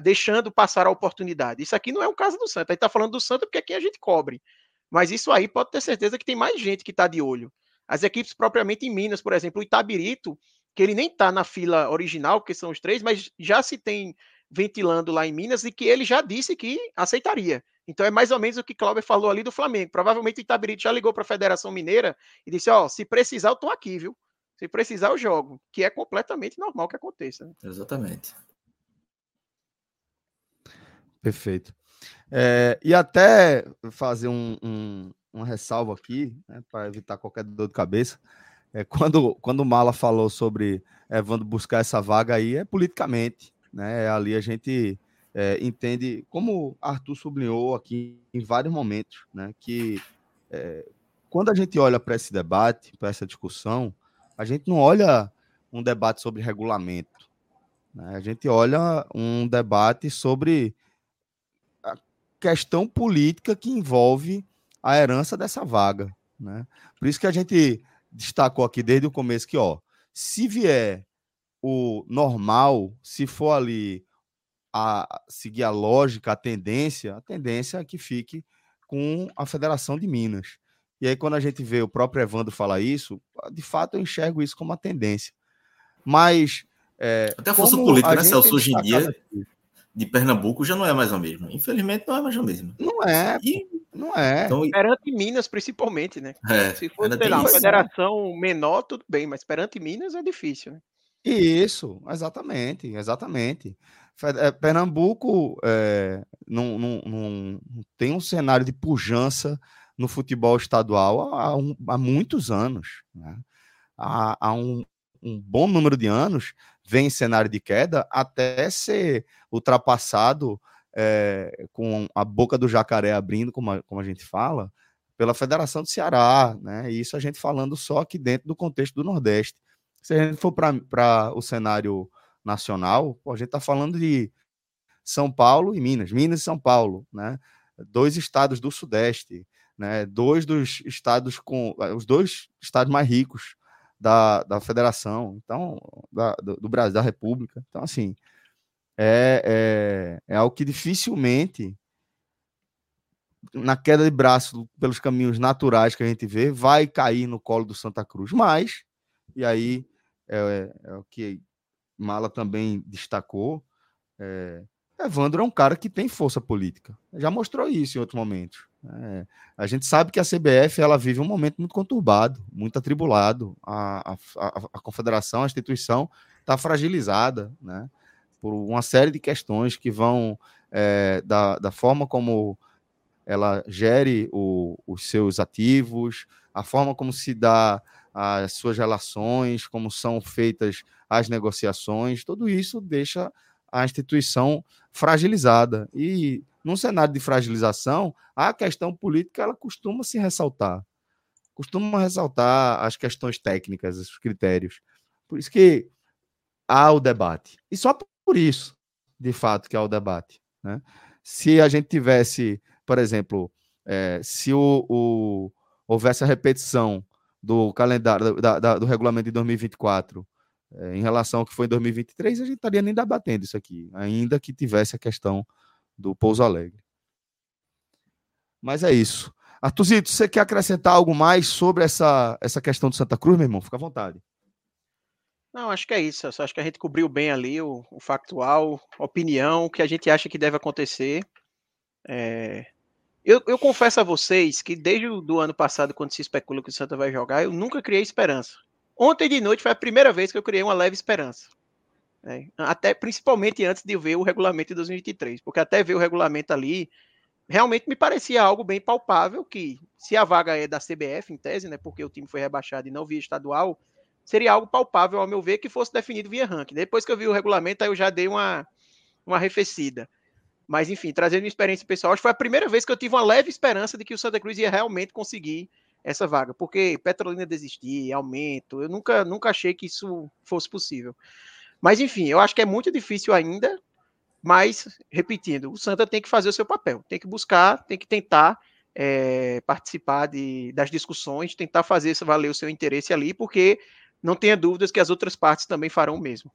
deixando passar a oportunidade. Isso aqui não é um caso do Santos. Aí tá falando do Santos porque aqui a gente cobre. Mas isso aí pode ter certeza que tem mais gente que está de olho. As equipes propriamente em Minas, por exemplo, o Itabirito, que ele nem está na fila original, que são os três, mas já se tem ventilando lá em Minas e que ele já disse que aceitaria. Então é mais ou menos o que Cláudio falou ali do Flamengo. Provavelmente o Itabirito já ligou para a Federação Mineira e disse: Ó, oh, se precisar, eu tô aqui, viu? Se precisar, eu jogo. Que é completamente normal que aconteça. Né? Exatamente. Perfeito. É, e até fazer um, um, uma ressalva aqui, né, para evitar qualquer dor de cabeça. É, quando, quando o Mala falou sobre Evandro buscar essa vaga aí, é politicamente. Né, ali a gente é, entende, como Arthur sublinhou aqui em vários momentos, né, que é, quando a gente olha para esse debate, para essa discussão, a gente não olha um debate sobre regulamento. Né, a gente olha um debate sobre questão política que envolve a herança dessa vaga. Né? Por isso que a gente destacou aqui desde o começo que, ó, se vier o normal, se for ali a seguir a lógica, a tendência, a tendência é que fique com a Federação de Minas. E aí, quando a gente vê o próprio Evandro falar isso, de fato eu enxergo isso como uma tendência. Mas. É, Até a força política, né, Celso? Hoje em dia, aqui. de Pernambuco já não é mais a mesma. Infelizmente, não é mais a mesma. Não é. E, não é. Então, perante Minas, principalmente, né? É, Se for, sei lá, uma federação menor, tudo bem, mas perante Minas é difícil, né? Isso, exatamente, exatamente. É, Pernambuco é, não, não, não, tem um cenário de pujança no futebol estadual há, um, há muitos anos. Né? Há, há um, um, bom número de anos vem em cenário de queda até ser ultrapassado é, com a boca do jacaré abrindo, como a, como a gente fala, pela Federação do Ceará. Né? E isso a gente falando só aqui dentro do contexto do Nordeste. Se a gente for para o cenário nacional, a gente está falando de São Paulo e Minas, Minas e São Paulo, né? Dois estados do Sudeste, né? Dois dos estados com eh, os dois estados mais ricos da, da federação, então da, do, do Brasil, da República. Então, assim, é, é, é algo que dificilmente na queda de braço pelos caminhos naturais que a gente vê, vai cair no colo do Santa Cruz. Mas, e aí é, é, é o que Mala também destacou, é, Evandro é um cara que tem força política. Já mostrou isso em outros momentos. É, a gente sabe que a CBF ela vive um momento muito conturbado, muito atribulado. A, a, a confederação, a instituição está fragilizada, né? Por uma série de questões que vão é, da, da forma como ela gere o, os seus ativos, a forma como se dá as suas relações, como são feitas as negociações, tudo isso deixa a instituição fragilizada. E num cenário de fragilização, a questão política ela costuma se ressaltar. Costuma ressaltar as questões técnicas, os critérios. Por isso que há o debate. E só por isso, de fato, que há o debate. Né? Se a gente tivesse, por exemplo, é, se o, o, houvesse a repetição do calendário, da, da, do regulamento de 2024 é, em relação ao que foi em 2023, a gente estaria nem debatendo isso aqui, ainda que tivesse a questão do Pouso Alegre. Mas é isso. Artuzito, você quer acrescentar algo mais sobre essa, essa questão do Santa Cruz, meu irmão? Fica à vontade. Não, acho que é isso. acho que a gente cobriu bem ali o, o factual, a opinião, o que a gente acha que deve acontecer. É, eu, eu, confesso a vocês que desde o ano passado, quando se especula que o Santa vai jogar, eu nunca criei esperança. Ontem de noite foi a primeira vez que eu criei uma leve esperança. Né? Até principalmente antes de ver o regulamento de 2023, porque até ver o regulamento ali, realmente me parecia algo bem palpável que se a vaga é da CBF, em tese, né, porque o time foi rebaixado e não via estadual, seria algo palpável, ao meu ver, que fosse definido via ranking. Depois que eu vi o regulamento, aí eu já dei uma, uma arrefecida. Mas, enfim, trazendo experiência pessoal, acho que foi a primeira vez que eu tive uma leve esperança de que o Santa Cruz ia realmente conseguir essa vaga, porque Petrolina desistir, aumento, eu nunca, nunca achei que isso fosse possível. Mas, enfim, eu acho que é muito difícil ainda, mas, repetindo, o Santa tem que fazer o seu papel, tem que buscar, tem que tentar é, participar de, das discussões, tentar fazer valer o seu interesse ali, porque não tenha dúvidas que as outras partes também farão o mesmo.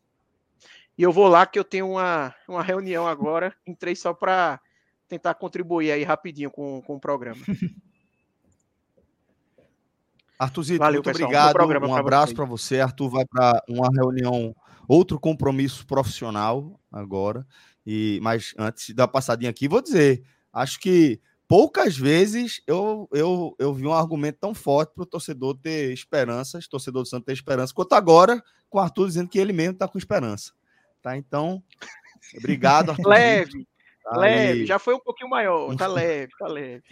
E eu vou lá que eu tenho uma, uma reunião agora. Entrei só para tentar contribuir aí rapidinho com, com o programa. Arthurzito, Valeu, muito pessoal. obrigado. Um abraço para você. Arthur vai para uma reunião, outro compromisso profissional agora. E mas antes da passadinha aqui, vou dizer, acho que poucas vezes eu, eu, eu vi um argumento tão forte para o torcedor ter esperanças, torcedor do Santos ter esperança, quanto agora com o Arthur dizendo que ele mesmo está com esperança. Tá? Então, obrigado, Arthur. leve, tá leve, aí. já foi um pouquinho maior, tá leve, tá leve.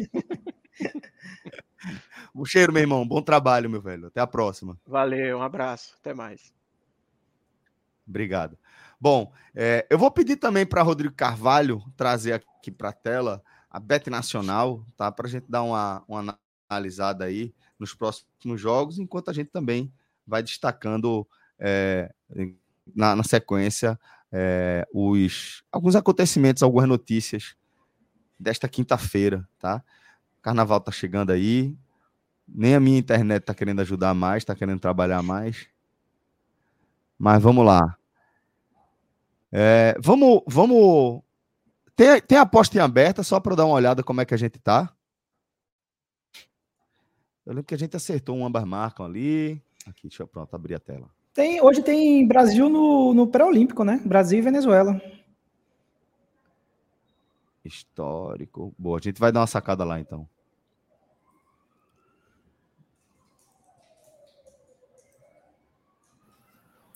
Um cheiro, meu irmão. Bom trabalho, meu velho. Até a próxima. Valeu, um abraço. Até mais. Obrigado. Bom, é, eu vou pedir também para Rodrigo Carvalho trazer aqui para a tela a Bet Nacional, tá? Para a gente dar uma, uma analisada aí nos próximos jogos, enquanto a gente também vai destacando é, na, na sequência é, os alguns acontecimentos, algumas notícias desta quinta-feira, tá? Carnaval tá chegando aí. Nem a minha internet tá querendo ajudar mais, tá querendo trabalhar mais. Mas vamos lá. É, vamos, vamos. Tem, tem a aposta em aberta só para dar uma olhada como é que a gente tá. Eu lembro que a gente acertou um ambas marcam ali. Aqui, deixa eu pronto, abrir a tela. Tem, hoje tem Brasil no, no pré-olímpico, né? Brasil e Venezuela. Histórico. Boa, a gente vai dar uma sacada lá então.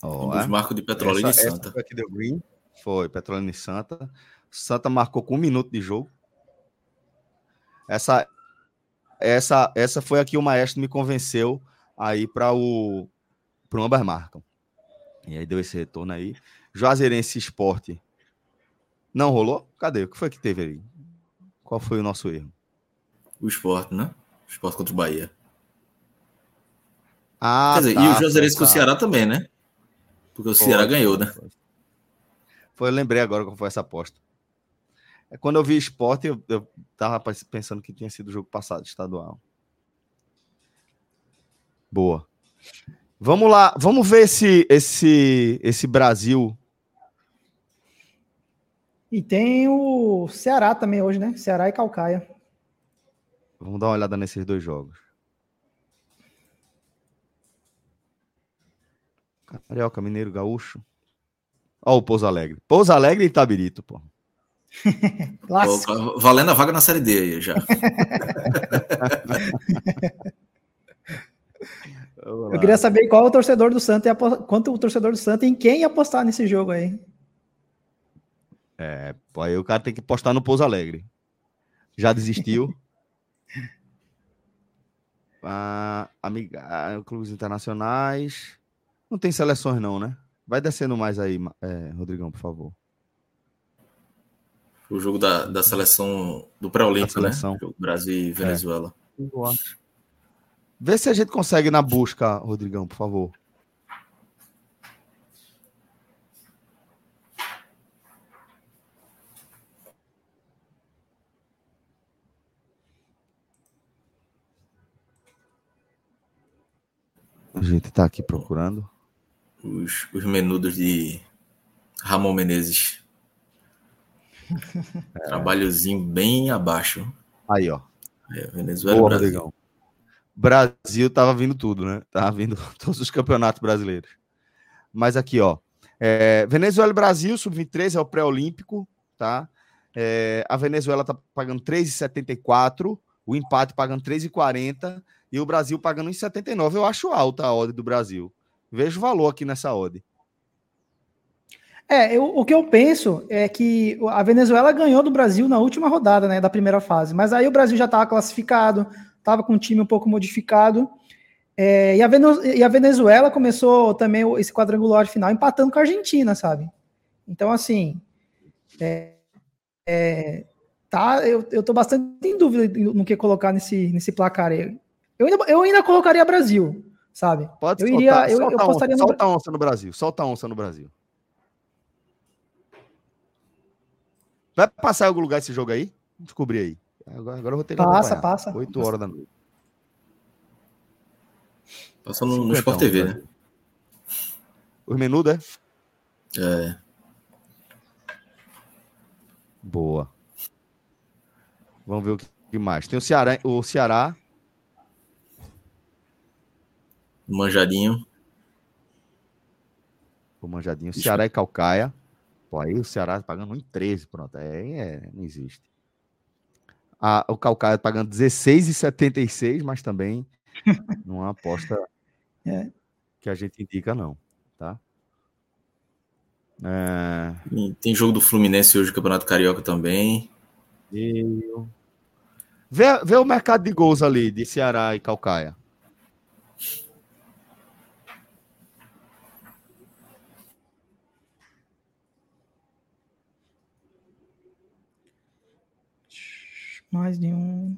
Oh, é? marcos de Petrolina essa, e Santa. Foi, deu green. foi Petrolina e Santa. Santa marcou com um minuto de jogo. Essa, essa, essa foi a que o maestro me convenceu aí para o para o ambas marcam. E aí deu esse retorno aí. Juazeirense Esporte. Não rolou? Cadê? O que foi que teve aí? Qual foi o nosso erro? O esporte, né? O esporte contra o Bahia. Ah, Quer dizer, tá, e o Juazeirense tá, com o Ceará também, né? Porque o foi, Ceará ganhou, né? Foi, eu lembrei agora como foi essa aposta. É, quando eu vi esporte, eu, eu tava pensando que tinha sido o jogo passado, estadual. Boa. Vamos lá, vamos ver esse, esse, esse Brasil. E tem o Ceará também hoje, né? Ceará e Calcaia. Vamos dar uma olhada nesses dois jogos. Carioca, Mineiro, Gaúcho. Ó, o Pouso Alegre. Pouso Alegre e Itabirito, pô. pô valendo a vaga na Série D aí já. Eu queria saber qual o torcedor do Santos, quanto o torcedor do Santos em quem apostar nesse jogo aí. É, pô, aí o cara tem que postar no Pouso Alegre. Já desistiu? ah, amiga, ah, clubes internacionais. Não tem seleções, não, né? Vai descendo mais aí, é, Rodrigão, por favor. O jogo da, da seleção do pré-olímpico, né? Brasil e Venezuela. É, eu acho. Vê se a gente consegue na busca, Rodrigão, por favor. A gente tá aqui procurando. Os, os menudos de Ramon Menezes. Trabalhozinho bem abaixo. Aí, ó. É, Venezuela Boa, Brasil. Rodrigão. Brasil tava vindo tudo, né? Tava vindo todos os campeonatos brasileiros. Mas aqui, ó. É, Venezuela e Brasil, sub-23 é o pré-olímpico, tá? É, a Venezuela tá pagando 3,74, o empate pagando 3,40 e o Brasil pagando 1,79. Eu acho alta a odd do Brasil. Vejo valor aqui nessa odd. É, eu, o que eu penso é que a Venezuela ganhou do Brasil na última rodada, né, da primeira fase, mas aí o Brasil já estava classificado, estava com um time um pouco modificado. É, e, a e, a Venezuela começou também esse quadrangular final empatando com a Argentina, sabe? Então, assim, é, é, tá, eu, eu tô bastante em dúvida no que colocar nesse, nesse placar. Eu ainda, eu ainda colocaria Brasil, sabe? Pode eu soltar, iria, eu, eu postaria onça, no... solta a onça no Brasil, solta a onça no Brasil. Vai passar em algum lugar esse jogo aí? Descobri aí. Agora, agora eu vou ter que Passa, acompanhar. passa. 8 horas da noite. Passa no, no Sport TV, né? Os menudos, é? É. Boa. Vamos ver o que mais. Tem o Ceará. O Ceará. Manjadinho. O Manjadinho. Ceará e Calcaia. Pô, aí o Ceará tá pagando 1,13. Pronto. É, é, não existe a, o Calcaia pagando 16,76, mas também não é uma aposta é. que a gente indica, não. Tá? É... Tem jogo do Fluminense hoje, Campeonato Carioca também. E... Vê, vê o mercado de gols ali, de Ceará e Calcaia. Mais de um.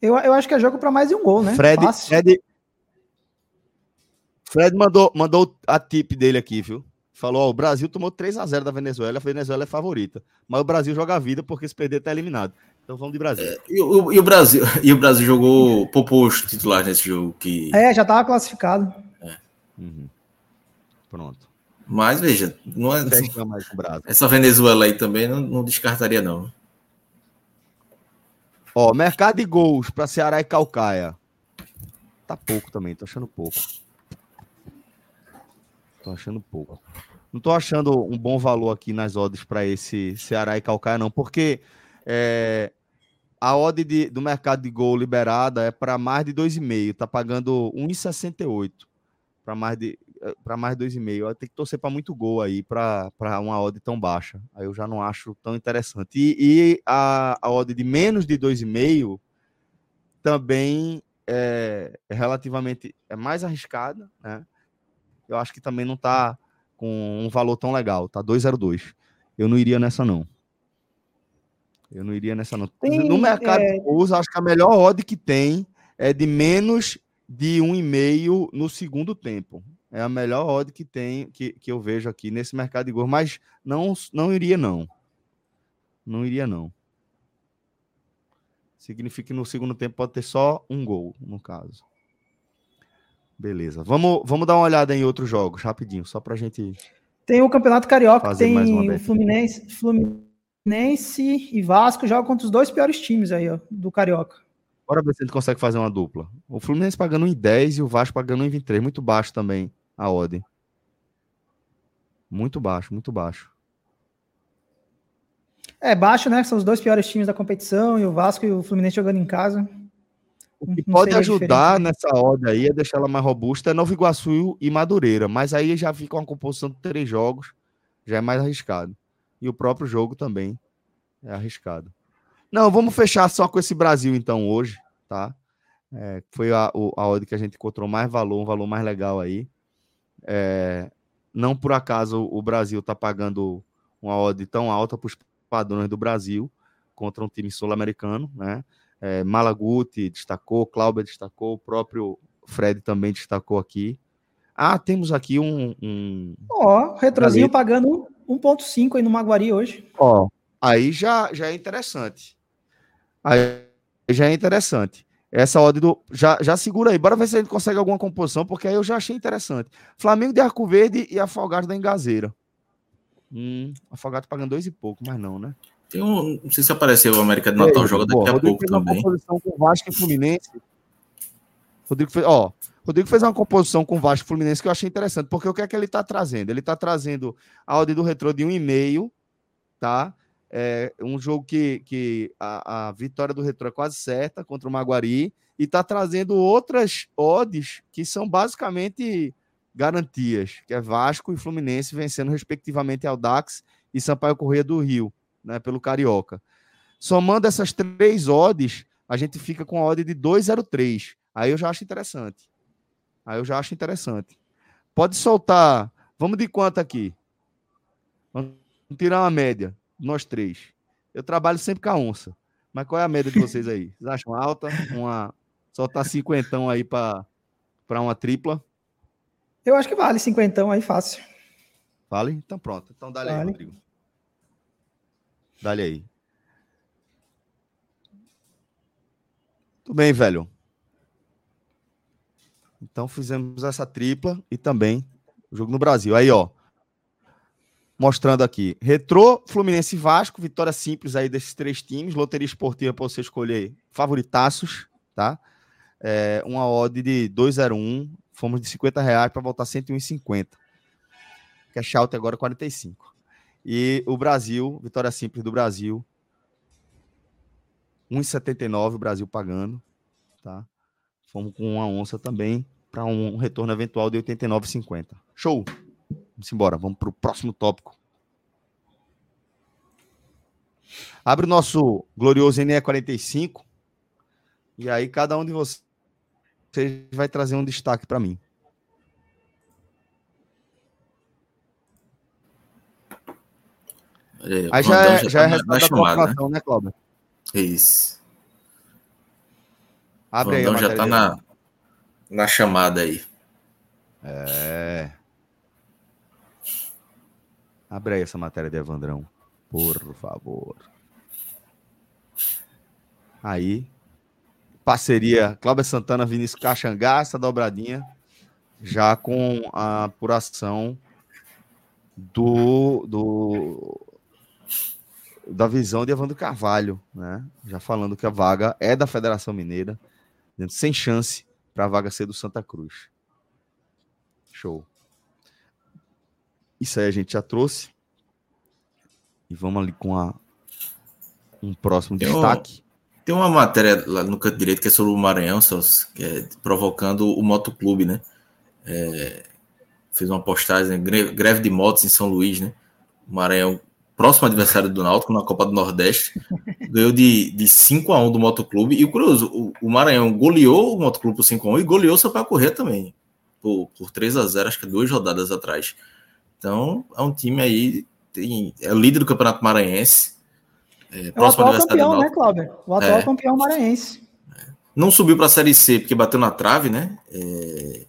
Eu, eu acho que é jogo para mais de um gol, né? Fred, Fred, Fred mandou, mandou a tip dele aqui, viu? Falou: ó, o Brasil tomou 3 a 0 da Venezuela, a Venezuela é favorita. Mas o Brasil joga a vida porque se perder tá eliminado. Então vamos de Brasil. É, e, o, e, o, Brasil e o Brasil jogou poupou os titulares nesse jogo que É, já tava classificado. É. Uhum. Pronto. Mas veja, não é, essa Venezuela aí também não, não descartaria, não. Ó, mercado de gols para Ceará e Calcaia. Tá pouco também, tô achando pouco. Tô achando pouco. Não tô achando um bom valor aqui nas odds para esse Ceará e Calcaia, não, porque é, a odd de, do mercado de gol liberada é para mais de 2,5, tá pagando 1,68 para mais de para mais 2,5. Tem que torcer para muito gol aí para uma odd tão baixa. Aí eu já não acho tão interessante. E, e a, a odd de menos de 2,5 também é, é, relativamente é mais arriscada, né? Eu acho que também não está com um valor tão legal, tá 2,02. Eu não iria nessa não. Eu não iria nessa não. Tem, no mercado é... de gols, acho que a melhor odd que tem é de menos de 1,5 no segundo tempo. É a melhor odd que tem, que, que eu vejo aqui nesse mercado de gols, mas não, não iria não. Não iria não. Significa que no segundo tempo pode ter só um gol, no caso. Beleza. Vamos, vamos dar uma olhada em outros jogos, rapidinho, só pra gente. Tem o Campeonato Carioca, tem o Fluminense, Fluminense e Vasco jogam contra os dois piores times aí, ó, do Carioca. Bora ver se a gente consegue fazer uma dupla. O Fluminense pagando em 10 e o Vasco pagando em 23, muito baixo também a odd. Muito baixo, muito baixo. É, baixo, né? São os dois piores times da competição e o Vasco e o Fluminense jogando em casa. O que Não pode ajudar nessa odd aí é deixar ela mais robusta é Nova Iguaçu e Madureira, mas aí já fica uma composição de três jogos, já é mais arriscado. E o próprio jogo também é arriscado. Não, vamos fechar só com esse Brasil então hoje, tá? É, foi a, a odd que a gente encontrou mais valor, um valor mais legal aí. É, não por acaso o Brasil está pagando uma odd tão alta para os padrões do Brasil contra um time sul-americano, né? É, Malaguti destacou, Cláudia destacou, o próprio Fred também destacou aqui. Ah, temos aqui um. um... Ó, oh, retrozinho pagando 1,5 aí no Maguari hoje. Ó, aí já, já é interessante. Aí já é interessante. Essa odd do. Já, já segura aí. Bora ver se a gente consegue alguma composição, porque aí eu já achei interessante. Flamengo de Arco Verde e Afogados da Engazeira. Hum, Afogado pagando dois e pouco, mas não, né? Tem um. Não sei se apareceu o América de Natal, joga daqui a pouco também. Uma composição com Vasco e Fluminense. Rodrigo fez, ó, Rodrigo fez uma composição com Vasco e Fluminense que eu achei interessante, porque o que é que ele tá trazendo? Ele tá trazendo a odd do retrô de um e meio, tá? É um jogo que, que a, a vitória do Retro é quase certa contra o Maguari e está trazendo outras odds que são basicamente garantias, que é Vasco e Fluminense vencendo respectivamente Aldax e Sampaio Correia do Rio, né, pelo Carioca. Somando essas três odds, a gente fica com a odd de 2,03. Aí eu já acho interessante. Aí eu já acho interessante. Pode soltar. Vamos de quanto aqui? Vamos tirar uma média nós três. Eu trabalho sempre com a onça. Mas qual é a média de vocês aí? Vocês acham alta? Uma... Soltar cinquentão aí para uma tripla? Eu acho que vale cinquentão aí fácil. Vale? Então pronto. Então dá vale. aí, Rodrigo. Dá-lhe aí. Tudo bem, velho. Então fizemos essa tripla e também o jogo no Brasil. Aí, ó mostrando aqui. Retrô, Fluminense e Vasco, vitória simples aí desses três times. Loteria esportiva para você escolher favoritaços, tá? É, uma odd de 2,01. Fomos de 50 reais para voltar 101,50. Cash out agora 45. E o Brasil, vitória simples do Brasil. 1,79 o Brasil pagando, tá? Fomos com uma onça também para um retorno eventual de 89,50. Show! Vamos embora, vamos para o próximo tópico. Abre o nosso glorioso NE45 e aí cada um de vocês vai trazer um destaque para mim. Aí, aí já, é, já, já é tá resultado da né, né Cláudio? Isso. Abre aí, já tá na, na chamada aí. É. Abre aí essa matéria de Evandrão, por favor. Aí, parceria Cláudia Santana, Vinícius Caxangá, essa dobradinha, já com a apuração do, do da visão de Evandro Carvalho, né? Já falando que a vaga é da Federação Mineira, sem chance para a vaga ser do Santa Cruz. Show. Isso aí a gente já trouxe. E vamos ali com a, um próximo tem destaque. Um, tem uma matéria lá no canto direito que é sobre o Maranhão, que é provocando o motoclube, né? É, fez uma postagem, greve de motos em São Luís, né? O Maranhão, próximo adversário do Náutico na Copa do Nordeste, ganhou de, de 5 a 1 do Motoclube. E o curioso, o, o Maranhão goleou o Motoclube por 5 a 1 e goleou o Sampaio Correr também, por, por 3 a 0 acho que duas rodadas atrás. Então, é um time aí, tem, é o líder do Campeonato Maranhense. É, é o atual campeão, né, Cláudio? O atual é, campeão maranhense. Não subiu para a Série C porque bateu na trave, né? É,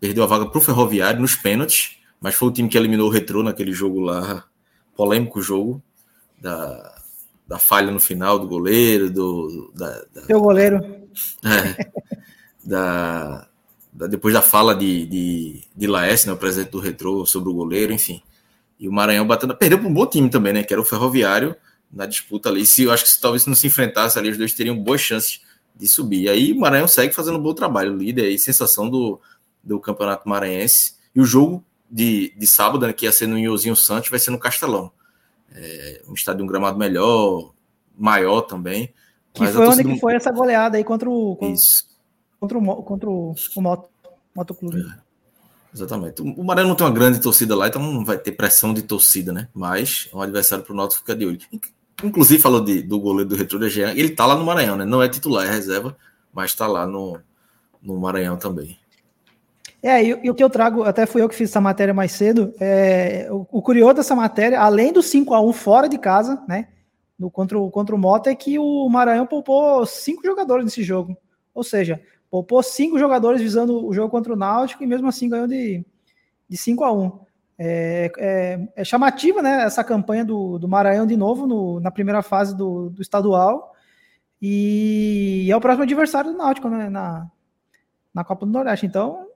perdeu a vaga para o Ferroviário nos pênaltis, mas foi o time que eliminou o Retrô naquele jogo lá, polêmico jogo, da, da falha no final do goleiro, do... Da, da Seu goleiro. É, da, da, depois da fala de, de, de Laércio, né, o presidente do Retrô, sobre o goleiro, enfim. E o Maranhão batendo, perdeu para um bom time também, né, que era o Ferroviário, na disputa ali. Se, eu acho que se, talvez se não se enfrentasse ali, os dois teriam boas chances de subir. E aí o Maranhão segue fazendo um bom trabalho, líder aí, sensação do, do Campeonato Maranhense. E o jogo de, de sábado, né, que ia ser no Inhozinho Santos, vai ser no Castelão. É, um estádio um gramado melhor, maior também. Que foi onde que foi essa goleada aí contra o, contra, Isso. Contra o, contra o, o Moto, Motoclube. É, exatamente. O Maranhão não tem uma grande torcida lá, então não vai ter pressão de torcida, né? Mas é um adversário para o Náutico ficar de olho. Inclusive, falou de, do goleiro do Retro de Jean, ele tá lá no Maranhão, né? Não é titular, é reserva, mas tá lá no, no Maranhão também. É, e, e, o que eu trago, até fui eu que fiz essa matéria mais cedo, é, o, o, curioso dessa matéria, além do 5 a 1 fora de casa, né, no, contra, o, contra o Mota, é que o Maranhão poupou cinco jogadores nesse jogo. Ou seja, poupou cinco jogadores visando o jogo contra o Náutico e mesmo assim ganhou de, de 5 a 1 é, é, é, chamativa, né, essa campanha do, do Maranhão de novo no, na primeira fase do, do estadual e é o próximo adversário do Náutico, né, na, na Copa do Nordeste. Então,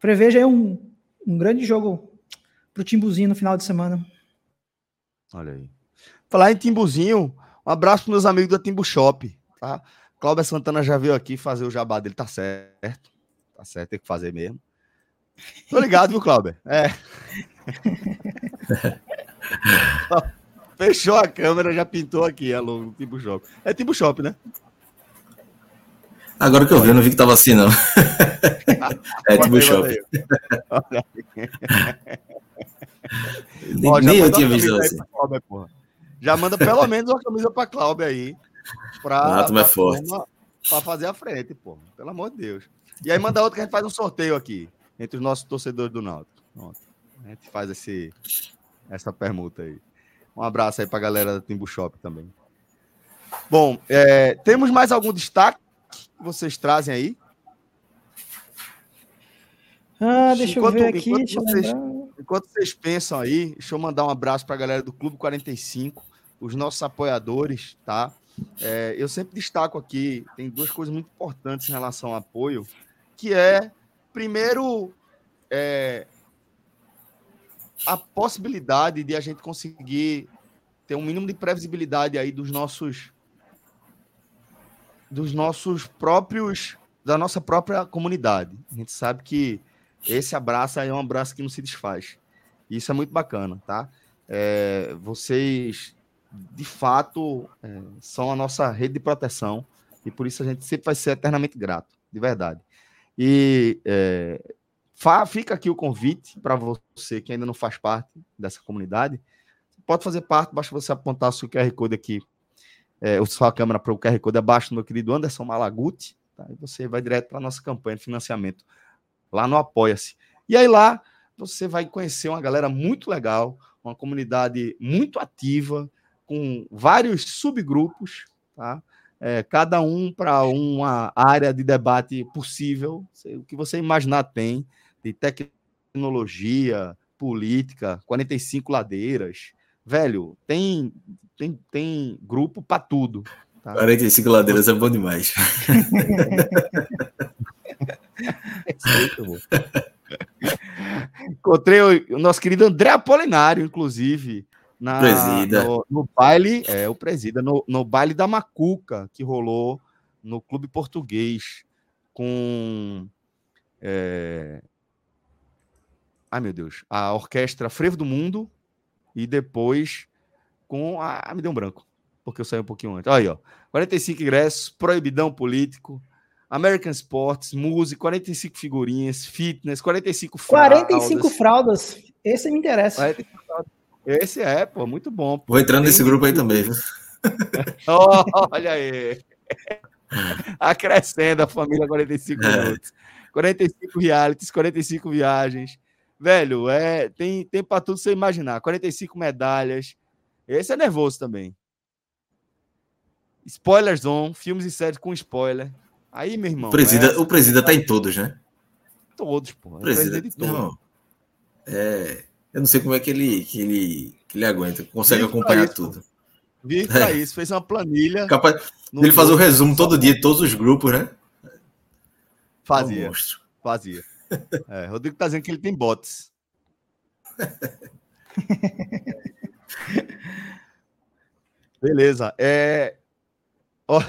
preveja aí um, um grande jogo pro Timbuzinho no final de semana. Olha aí. Falar em Timbuzinho, um abraço para meus amigos da Timbu Shop, tá? Cláudio Santana já veio aqui fazer o jabá dele, tá certo. Tá certo, tem que fazer mesmo. Tô ligado, viu, Cláudio? É. Fechou a câmera, já pintou aqui, é logo, Timbu Shop. É Timbu Shop, né? Agora que eu vi, eu não vi que tava assim, não. é tipo shopping. nem, eu tinha visto assim. Cláudia, já manda pelo menos uma camisa pra Cláudia aí. Pra, pra, é forte. pra fazer a frente, pô. Pelo amor de Deus. E aí manda outra que a gente faz um sorteio aqui entre os nossos torcedores do Náutico. A gente faz esse, essa permuta aí. Um abraço aí pra galera da Timbu Shop também. Bom, é, temos mais algum destaque? vocês trazem aí? Ah, deixa enquanto, eu ver aqui. Enquanto vocês, enquanto vocês pensam aí, deixa eu mandar um abraço para a galera do Clube 45, os nossos apoiadores, tá? É, eu sempre destaco aqui, tem duas coisas muito importantes em relação ao apoio, que é, primeiro, é, a possibilidade de a gente conseguir ter um mínimo de previsibilidade aí dos nossos dos nossos próprios, da nossa própria comunidade. A gente sabe que esse abraço é um abraço que não se desfaz. Isso é muito bacana, tá? É, vocês, de fato, é, são a nossa rede de proteção e por isso a gente sempre vai ser eternamente grato, de verdade. E é, fica aqui o convite para você que ainda não faz parte dessa comunidade. Pode fazer parte, basta você apontar o seu QR Code aqui é, sua câmera para o QR Code abaixo do meu querido Anderson Malaguti, tá? e você vai direto para a nossa campanha de financiamento lá no Apoia-se. E aí lá você vai conhecer uma galera muito legal, uma comunidade muito ativa, com vários subgrupos, tá? É, cada um para uma área de debate possível, o que você imaginar tem, de tecnologia, política, 45 ladeiras, velho, tem tem, tem grupo para tudo. Tá? 45 ladeiras é bom demais. Encontrei o, o, nosso querido André Apolinário, inclusive, na, presida. No, no, baile, é, o presida, no, no baile da Macuca, que rolou no Clube Português. com. É... Ai, meu Deus. A orquestra Frevo do Mundo e depois com. Ah, me deu um branco, porque eu saí um pouquinho antes. Aí, ó. 45 ingressos, proibidão político. American Sports, música, 45 figurinhas, fitness, 45 fraldas. 45 fraldas. Esse me interessa. Esse é, pô, muito bom. Pô. Vou entrando nesse grupo aí também. oh, olha aí. Acrescendo a família 45 é. minutos. 45 realities, 45 viagens. Velho, é, tem, tem para tudo você imaginar. 45 medalhas. Esse é nervoso também. Spoiler Zone, filmes e séries com spoiler. Aí, meu irmão. O presida, é... o presida tá em todos, né? Todos, pô. É o presida, de todos. Não, é, eu não sei como é que ele, que ele, que ele aguenta, consegue Vive acompanhar isso, tudo. Vive pra é. isso, fez uma planilha. Capaz ele fazer o resumo todo dia, todos os grupos, né? Fazia. É fazia. É, Rodrigo tá dizendo que ele tem bots. Beleza. É. Olha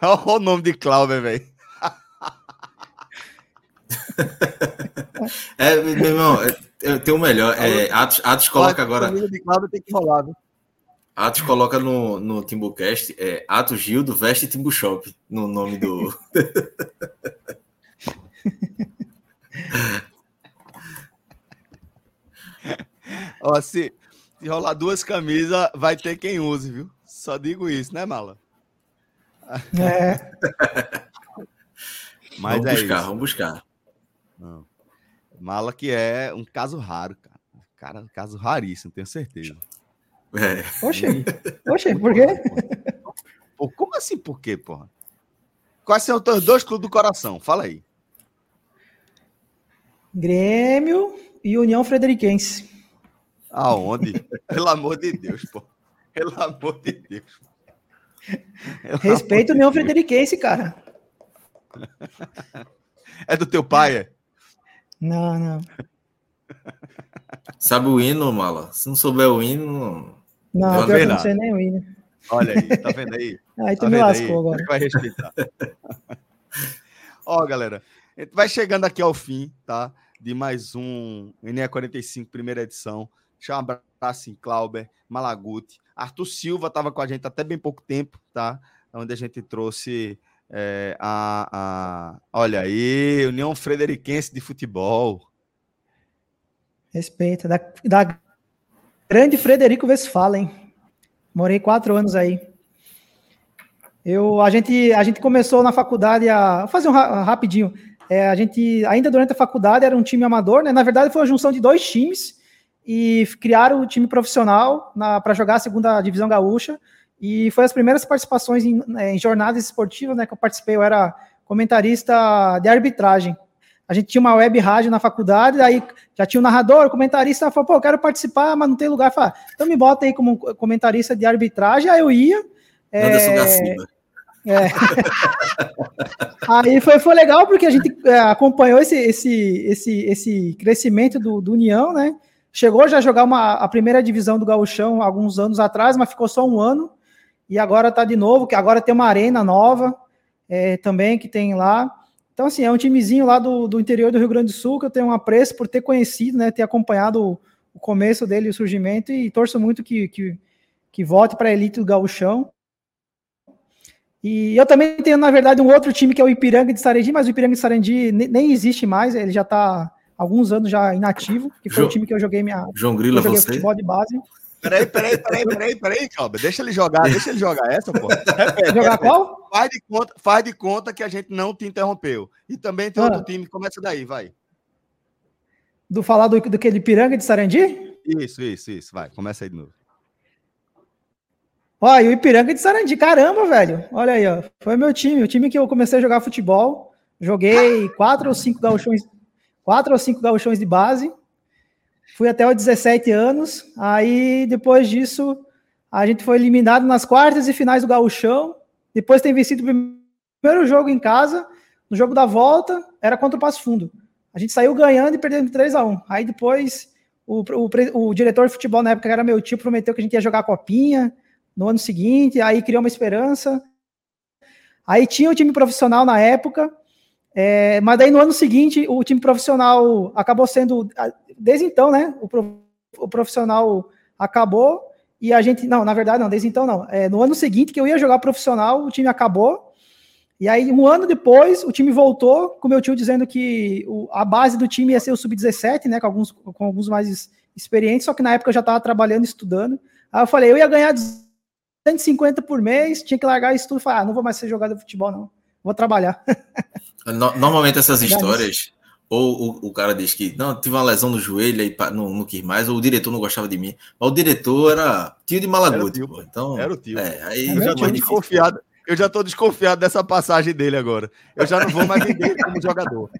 o nome de Cláudio, velho. É, meu irmão, tem o melhor. É, Atos, Atos coloca agora. Tem que rolar? Atos coloca no, no Timbucast é, Atos Gildo veste Timbu Shop no nome do. Ó, se, se rolar duas camisas, vai ter quem use, viu? Só digo isso, né, Mala? É. Mas vamos é buscar, isso. vamos buscar. Não. Mala que é um caso raro, cara. Cara, caso raríssimo, tenho certeza. É. Oxe, oxe, por quê? Pô, como assim por quê, porra? Quais são os teus dois clubes do coração? Fala aí. Grêmio e União Frederiquense. Aonde? Pelo amor de Deus, pô. Pelo amor de Deus. Respeito o União Frederiquense, cara. É do teu pai, é? Não, não. Sabe o hino, Mala? Se não souber o hino, não, pior que não sei nem o hino. Olha aí, tá vendo aí? aí tu tá me lascou aí? agora. Vai respeitar. Ó, galera, a gente vai chegando aqui ao fim, tá? De mais um NE 45, primeira edição. Deixa um abraço em Clauber, Malaguti. Arthur Silva estava com a gente até bem pouco tempo, tá? Onde a gente trouxe é, a, a. Olha aí, União Frederiquense de Futebol. Respeita. Da, da Grande Frederico Westphalen. Morei quatro anos aí. Eu, a, gente, a gente começou na faculdade a. Vou fazer um rapidinho. É, a gente, ainda durante a faculdade, era um time amador, né? Na verdade, foi a junção de dois times e criaram o time profissional para jogar a segunda divisão gaúcha. E foi as primeiras participações em, em jornadas esportivas né, que eu participei. Eu era comentarista de arbitragem a gente tinha uma web rádio na faculdade, daí já tinha um narrador, comentarista, falou, pô, eu quero participar, mas não tem lugar. Falei, então me bota aí como comentarista de arbitragem, aí eu ia. Anderson é... da Silva. É. aí foi, foi legal porque a gente é, acompanhou esse, esse, esse, esse crescimento do, do União, né? Chegou já a jogar uma, a primeira divisão do Gauchão alguns anos atrás, mas ficou só um ano. E agora tá de novo, que agora tem uma arena nova é, também que tem lá. Então, assim, é um timezinho lá do, do interior do Rio Grande do Sul que eu tenho um apreço por ter conhecido, né, ter acompanhado o, o começo dele, o surgimento, e torço muito que, que, que volte para a elite do gauchão. E eu também tenho, na verdade, um outro time que é o Ipiranga de Sarandi, mas o Ipiranga de Sarandi nem existe mais, ele já está alguns anos já inativo, que foi o time que eu joguei minha João Grila, você? futebol de base. Peraí, peraí, peraí, peraí, peraí, Calma. Deixa ele jogar, deixa ele jogar essa, pô. Repete, jogar qual? Faz de, conta, faz de conta que a gente não te interrompeu. E também tem ah. outro time, começa daí, vai. Do falar do, do que de Piranga de Sarandi? Isso, isso, isso, vai, começa aí de novo. E o Ipiranga de Sarandi, caramba, velho. Olha aí, ó. Foi meu time, o time que eu comecei a jogar futebol. Joguei quatro ou cinco gauchões, quatro ou cinco gauchões de base. Fui até os 17 anos. Aí, depois disso, a gente foi eliminado nas quartas e finais do Gauchão. Depois tem vencido o primeiro jogo em casa. No jogo da volta, era contra o Passo Fundo. A gente saiu ganhando e perdendo 3 a 1 Aí depois, o, o, o diretor de futebol na época, que era meu tio, prometeu que a gente ia jogar a copinha no ano seguinte. Aí criou uma esperança. Aí tinha o time profissional na época. É, mas daí no ano seguinte, o time profissional acabou sendo. Desde então, né? O, profissional acabou e a gente. Não, na verdade, não, desde então não. É, no ano seguinte que eu ia jogar profissional, o time acabou. E aí, um ano depois, o time voltou, com meu tio dizendo que o, a base do time ia ser o sub-17, né? Com alguns, com alguns mais experientes, só que na época eu já estava trabalhando, estudando. Aí eu falei, eu ia ganhar 250 por mês, tinha que largar isso tudo. Falei, ah, não vou mais ser jogador de futebol, não. Vou trabalhar. Normalmente essas histórias, ou o, o, cara diz que não, tive uma lesão no joelho e não, não quis mais, ou o diretor não gostava de mim. Mas o diretor era tio de Malaguti, pô. Então, era o tio. É, aí eu já tô desconfiado. Eu já tô desconfiado dessa passagem dele agora. Eu já não vou mais vender como jogador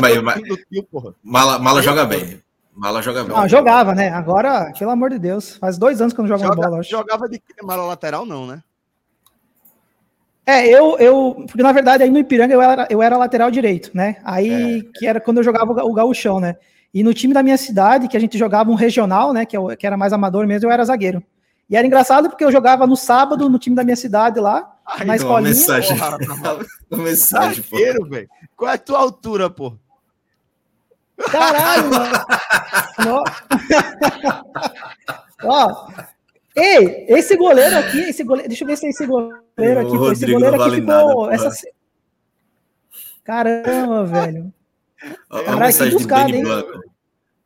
mas, mas, do tio, porra. Mala, Mala joga bem. Mala joga bem. Ah, jogava, né? Agora, pelo amor de Deus, faz dois anos que eu não jogo Joga, bola. Acho. Jogava de mala lateral, não, né? É, eu, eu, porque na verdade aí no Ipiranga eu era, eu era lateral direito, né? Aí, é. que era quando eu jogava o gauchão, né? E no time da minha cidade, que a gente jogava um regional, né? Que, eu, que era mais amador mesmo, eu era zagueiro. E era engraçado porque eu jogava no sábado no time da minha cidade lá, Ai, na escolinha. Mensagem. Porra, uma mensagem, zagueiro, velho. Qual é a tua altura, pô? Caralho, mano. Ó, Ei, esse goleiro aqui, esse goleiro, deixa eu ver se é esse goleiro aqui, pô, esse goleiro aqui ficou. Nada, essa... Caramba, velho. Caralho, que buscada, hein?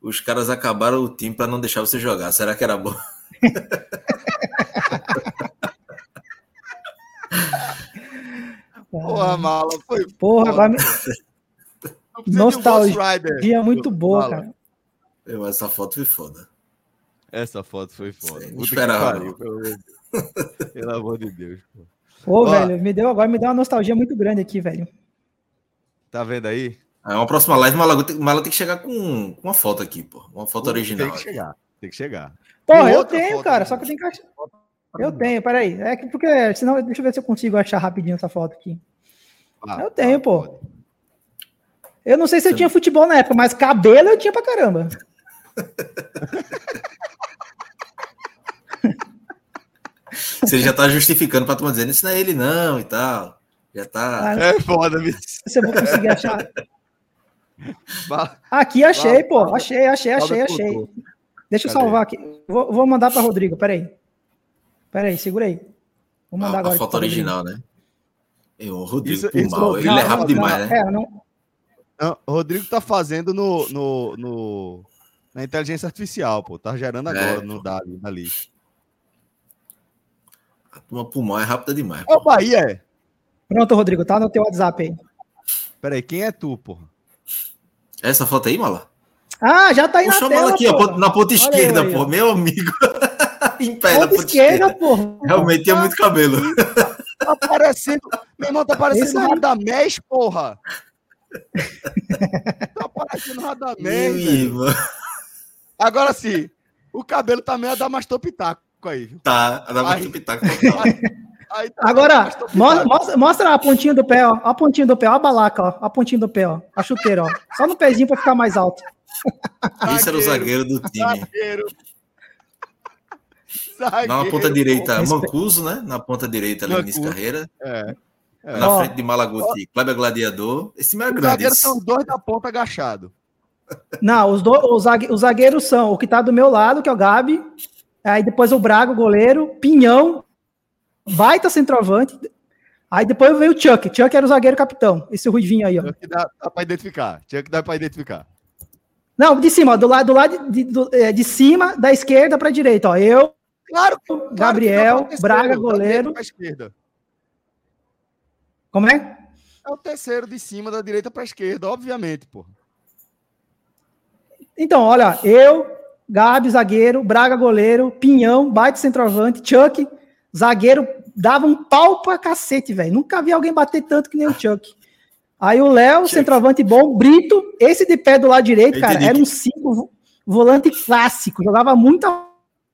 Os caras acabaram o time para não deixar você jogar. Será que era bom? Porra, mala, foi. Porra, agora. Nostalgia muito boa, cara. Eu, essa foto foi foda. Essa foto foi foda. Sim, esperava. pelo, pelo amor de Deus. Pô, Ô, Ó, velho, me deu, agora me deu uma nostalgia muito grande aqui, velho. Tá vendo aí? É uma próxima live, o Malago tem, Malago tem que chegar com, com uma foto aqui, pô. Uma foto original. Tem que chegar, tem que chegar. Pô, eu tenho, cara, só que eu tenho que achar. Eu tenho, peraí. É que porque, senão, deixa eu ver se eu consigo achar rapidinho essa foto aqui. Ah, eu tenho, pô. Pode. Eu não sei se eu tinha futebol na época, mas cabelo eu tinha pra caramba. Você já tá justificando pra turma dizendo isso não é ele, não, e tal. Já tá. Ah, é foda, bicho. Você vai conseguir achar. Aqui achei, pô. Achei, achei, achei, achei. Deixa eu salvar aqui. Vou, vou mandar para Rodrigo, peraí. Peraí, segura aí. Vou mandar a, agora. A foto original, né? Eu, o Rodrigo, isso, isso, mal. Ele não, é rápido não, demais, né? É, não... O Rodrigo tá fazendo no, no, no, na inteligência artificial, pô. Tá gerando é, agora é, no dado da lista. Uma pulmão é rápida demais. É o Bahia, é. Pronto, Rodrigo, tá no teu WhatsApp aí. Peraí, quem é tu, porra? Essa foto aí, Mala? Ah, já tá aí Puxa na tela, aqui, ó, na ponta esquerda, pô, meu amigo. em pé, ponta esquerda, pô. Realmente tinha muito cabelo. Tá parecendo, meu irmão, tá parecendo Radamés, porra. tá parecendo Radamés, Agora sim, o cabelo também é da Mastor Pitaco aí. Tá, aí, pitaco. Aí, tá, Agora, mostra, mostra, a pontinha do pé, ó. A pontinha do pé, ó, a balaca, ó. A pontinha do pé, ó. A chuteira, ó. Só no pezinho para ficar mais alto. Isso era o zagueiro do time. Zagueiro. zagueiro. Na ponta direita, Mancuso, né? Na ponta direita, ali, Mancuso. Carreira. É. É. Na ó, frente de Malaguti, Kleber Gladiador. Esse time é grande. Os zagueiros são dois da ponta agachado. Não, os, do, os, zagueiros são o que tá do meu lado, que é o Gabi, Aí depois o Braga, o goleiro, Pinhão, baita centroavante. Aí depois veio o Chuck. Chuck era o zagueiro capitão. Esse ruivinho aí, ó. Chuck dá, dá pra identificar. Chuck dá pra identificar. Não, de cima, ó, do lado, do lado de, de, é, de cima, da esquerda pra direita, ó. Eu, claro, Gabriel, claro Braga, goleiro. Pra esquerda. Como é? É o terceiro de cima, da direita pra esquerda, obviamente, pô. Então, olha, eu, Gabi, zagueiro, Braga, goleiro, Pinhão, baita centroavante, Chuck, zagueiro, dava um pau pra cacete, velho. Nunca vi alguém bater tanto que nem o Chuck. Aí o Léo, centroavante bom, Brito, esse de pé do lado direito, cara, era um cinco volante clássico, jogava muita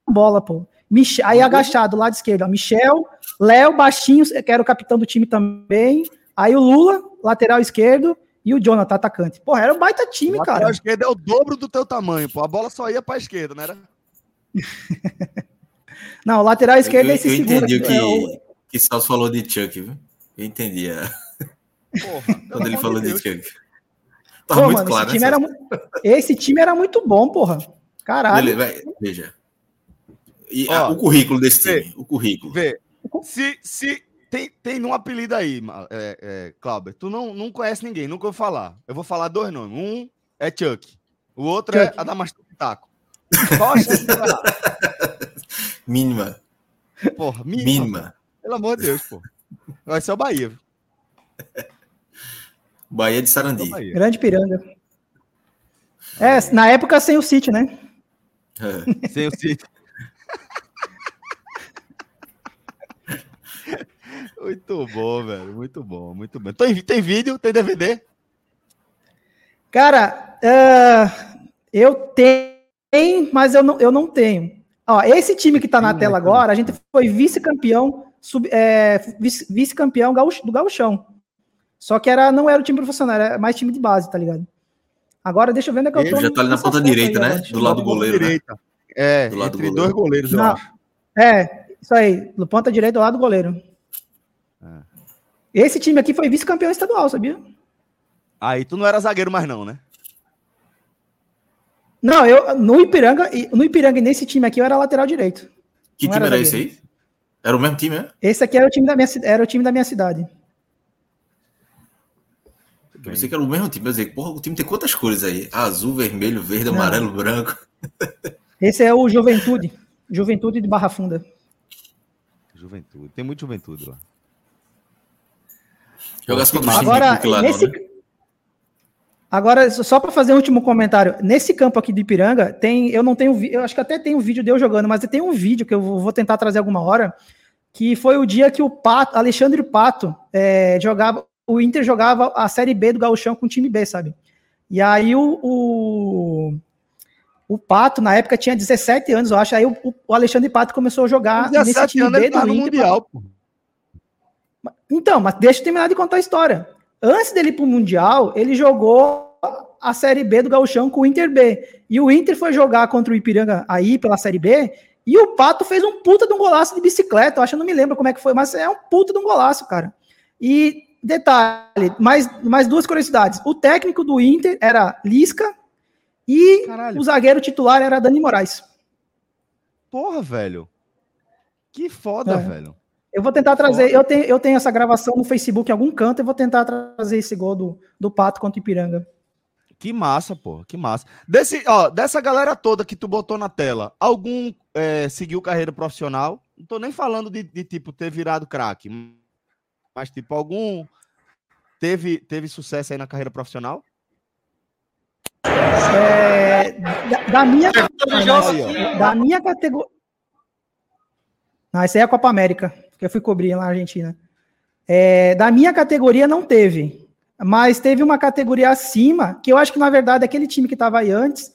bola, pô. Michel, aí agachado, do lado esquerdo, ó, Michel, Léo, baixinho, que era o capitão do time também. Aí o Lula, lateral esquerdo, e o Jonathan, atacante. Porra, era um baita time, o cara. A esquerda é o dobro do teu tamanho, pô. A bola só ia pra esquerda, não era? não, o lateral esquerdo eu, é esse eu entendi o que, é o... que Celso falou de Chuck, viu? Eu entendi. Porra, Quando ele falou disso, que... Tá Pô, muito mano, claro. Esse time, era, esse time era muito bom, porra. Caralho. Beleza, veja. E, Ó, a, o currículo desse time. Vê, o currículo. Vê. Se, se tem, tem um apelido aí, é, é, Cláudio. Tu não, não conhece ninguém, nunca vou falar. Eu vou falar dois nomes. Um é Chuck. O outro é Chuck. é Adamastor Pitaco. Qual a chance de Mínima. Porra, mínima. mínima. Pelo amor de Deus, pô. Vai ser o Bahia. Bahia de Sarandi. Grande Piranga. É, na época sem o City, né? É. Sem o City. Muito bom, velho. Muito bom, muito bom. Tem, tem vídeo? Tem DVD? Cara, uh, eu tenho, mas eu não, eu não tenho. Ó, esse time que tá na tela agora, a gente foi vice-campeão é, vice-campeão do gauchão. Só que era, não era o time profissional, era mais time de base, tá ligado? Agora, deixa eu ver onde é que eu tô. já tá ali na ponta direita, aí, né? Do lado do goleiro. Né? Direita. É, do lado entre do dois goleiros, eu acho. É, isso aí, do ponta direita do lado do goleiro. É. Esse time aqui foi vice-campeão estadual, sabia? Aí tu não era zagueiro mais não, né? Não, eu no Ipiranga, no Ipiranga nesse time aqui eu era lateral direito. Que não time era, era esse aí? Era o mesmo time, né? Esse aqui era o time da minha, era o time da minha cidade. Eu pensei que era o mesmo time, mas porra, o time tem quantas cores aí? Azul, vermelho, verde, Não. amarelo, branco. Esse é o Juventude. Juventude de Barra Funda. Juventude. Tem muito Juventude lá. Jogasse contra o Agora, nesse... Né? Agora, só para fazer um último comentário, nesse campo aqui de Ipiranga, tem, eu não tenho, eu acho que até tem um vídeo de eu jogando, mas tem um vídeo que eu vou tentar trazer alguma hora, que foi o dia que o Pato, Alexandre Pato, é, jogava, o Inter jogava a Série B do Gauchão com o time B, sabe? E aí o, o, o Pato, na época, tinha 17 anos, eu acho, aí o, o Alexandre Pato começou a jogar nesse time B do Inter. Mundial, pô. Então, mas deixa eu terminar de contar a história. Antes dele ir pro Mundial, ele jogou a Série B do Gauchão com o Inter B. E o Inter foi jogar contra o Ipiranga aí pela Série B e o Pato fez um puta de um golaço de bicicleta. Eu acho que não me lembro como é que foi, mas é um puta de um golaço, cara. E detalhe, mais, mais duas curiosidades. O técnico do Inter era Lisca e Caralho. o zagueiro titular era Dani Moraes. Porra, velho. Que foda, é. velho. Eu vou tentar trazer, eu tenho, eu tenho essa gravação no Facebook em algum canto, eu vou tentar trazer esse gol do, do Pato contra o Ipiranga. Que massa, pô, que massa. Desse, ó, dessa galera toda que tu botou na tela, algum é, seguiu carreira profissional? Não tô nem falando de, de tipo ter virado craque, mas tipo algum teve teve sucesso aí na carreira profissional? É, da, da, minha categoria, da minha categoria. Não, essa aí é a Copa América, que eu fui cobrir lá na Argentina. É, da minha categoria não teve. Mas teve uma categoria acima, que eu acho que, na verdade, aquele time que estava aí antes,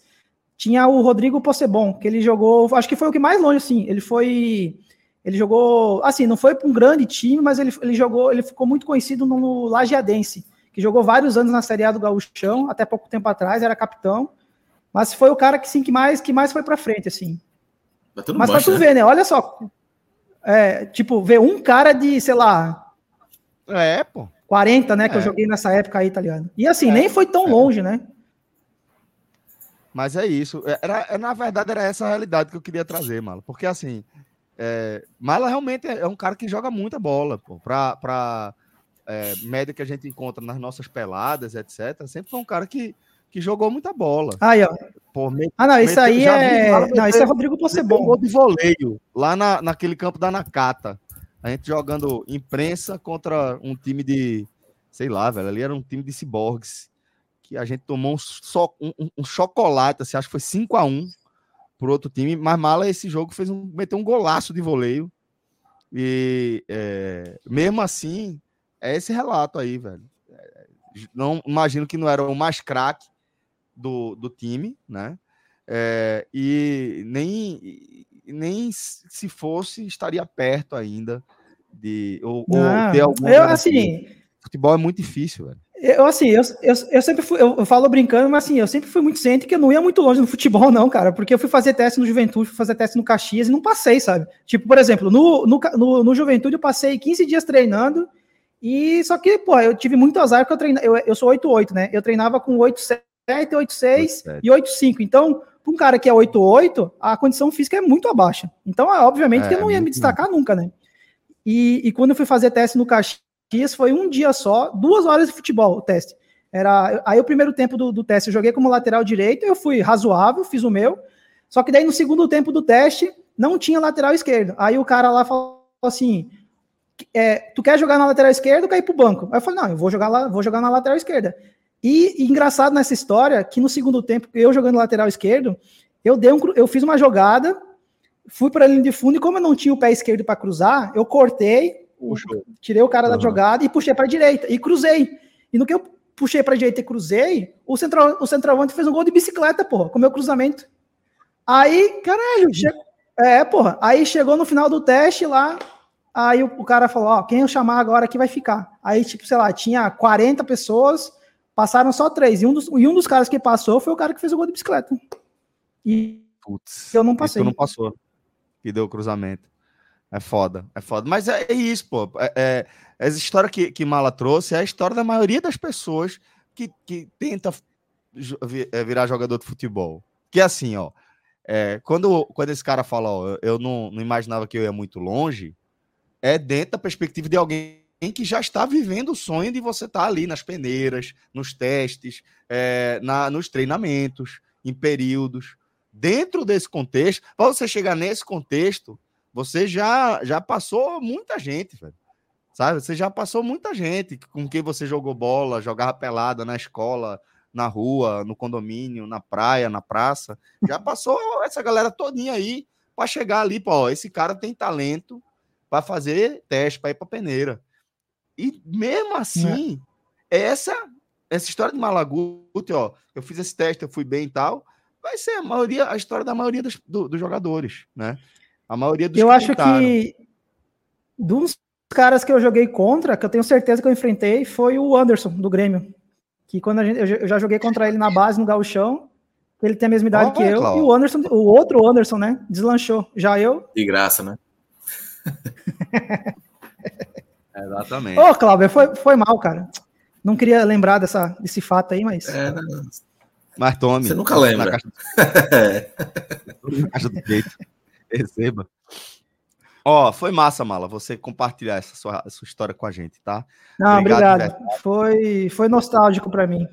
tinha o Rodrigo Possebon, que ele jogou, acho que foi o que mais longe, assim, ele foi, ele jogou, assim, não foi para um grande time, mas ele, ele jogou, ele ficou muito conhecido no Lajeadense, que jogou vários anos na Série A do Gauchão, até pouco tempo atrás, era capitão, mas foi o cara que, sim, que mais, que mais foi para frente, assim. Mas para tu né? ver, né, olha só, é, tipo, ver um cara de, sei lá... É, pô 40, né? Que é. eu joguei nessa época aí, tá ligado? E assim, é. nem foi tão é. longe, né? Mas é isso. É, era, é, na verdade, era essa a realidade que eu queria trazer, Mala. Porque assim, é, Mala realmente é um cara que joga muita bola, pô. Pra, pra é, média que a gente encontra nas nossas peladas, etc. Sempre foi um cara que, que jogou muita bola. Aí, ó. Pô, me, ah, não, isso aí é. não, isso é Rodrigo Possebon. de voleio lá na, naquele campo da Nakata. A gente jogando imprensa contra um time de, sei lá, velho, ali era um time de ciborgues, que a gente tomou um, so, um, um chocolate, assim, acho que foi 5 a 1 por outro time, mas Mala esse jogo fez um, meteu um golaço de voleio, e é, mesmo assim, é esse relato aí, velho. Não imagino que não era o mais craque do, do time, né? É, e nem nem se fosse estaria perto ainda de ou, ou ter algum eu assim futebol é muito difícil velho. eu assim eu, eu, eu sempre fui eu, eu, falo brincando mas assim eu sempre fui muito ciente que eu não ia muito longe no futebol não cara porque eu fui fazer teste no Juventude fui fazer teste no Caxias e não passei sabe tipo por exemplo no, no, no, no Juventude eu passei 15 dias treinando E só que, pô, eu tive muito azar que eu treinava. Eu, eu sou 8-8, né? Eu treinava com 8-7, 8-6 e 8-5. Então, para um cara que é 8-8, a condição física é muito abaixo. Então, é, obviamente, é, que eu não ia me destacar não. nunca, né? E, e, quando eu fui fazer teste no Caxias, foi um dia só, duas horas de futebol o teste. Era, aí o primeiro tempo do, do teste eu joguei como lateral direito, eu fui razoável, fiz o meu. Só que daí no segundo tempo do teste não tinha lateral esquerdo. Aí o cara lá falou assim: é, tu quer jogar na lateral esquerda ou quer ir pro banco? Aí eu falei, não, eu vou jogar lá, vou jogar na lateral esquerda. E, e engraçado nessa história que no segundo tempo, eu jogando lateral esquerdo, eu dei um, eu fiz uma jogada, fui para a linha de fundo e como eu não tinha o pé esquerdo para cruzar, eu cortei, o, tirei o cara uhum. da jogada e puxei para a direita e cruzei. E no que eu puxei para a direita e cruzei, o central, o centroavante fez um gol de bicicleta, porra, com o meu cruzamento. Aí, caralho, che... é, porra. Aí chegou no final do teste lá, Aí o, o cara falou: Ó, quem eu chamar agora aqui vai ficar. Aí, tipo, sei lá, tinha 40 pessoas, passaram só três. E um dos, e um dos caras que passou foi o cara que fez o gol de bicicleta. E Putz, eu não passei. não passou. Que deu o cruzamento. É foda, é foda. Mas é, é isso, pô. É, é, essa história que, que Mala trouxe é a história da maioria das pessoas que, que tenta é, virar jogador de futebol. Que é assim, ó. É, quando, quando esse cara fala, ó, eu não, não imaginava que eu ia muito longe, é dentro da perspectiva de alguém que já está vivendo o sonho de você estar ali nas peneiras, nos testes, é, na, nos treinamentos, em períodos. Dentro desse contexto, para você chegar nesse contexto, você já, já passou muita gente, velho. Sabe? Você já passou muita gente com quem você jogou bola, jogava pelada na escola, na rua, no condomínio, na praia, na praça. Já passou essa galera todinha aí para chegar ali, pô, esse cara tem talento, para fazer teste para ir para peneira. E mesmo assim, é. essa essa história de Malaguti, ó, eu fiz esse teste, eu fui bem e tal, vai ser a maioria, a história da maioria dos, do, dos jogadores, né? A maioria dos Eu que acho tentaram. que dos caras que eu joguei contra, que eu tenho certeza que eu enfrentei, foi o Anderson do Grêmio. Que quando a gente, eu já joguei contra ele na base no Gauchão, ele tem a mesma idade oh, que eu, e o Anderson, o outro Anderson, né, deslanchou. Já eu. De graça, né? Exatamente. Ô, Cláudio, foi, foi mal, cara. Não queria lembrar dessa, desse fato aí, mas. É, mas tome. Você nunca lembra. Na caixa, na caixa do peito. Receba. Ó, foi massa, Mala, você compartilhar essa sua, sua história com a gente, tá? Não, obrigado. obrigado. Foi, foi nostálgico para mim.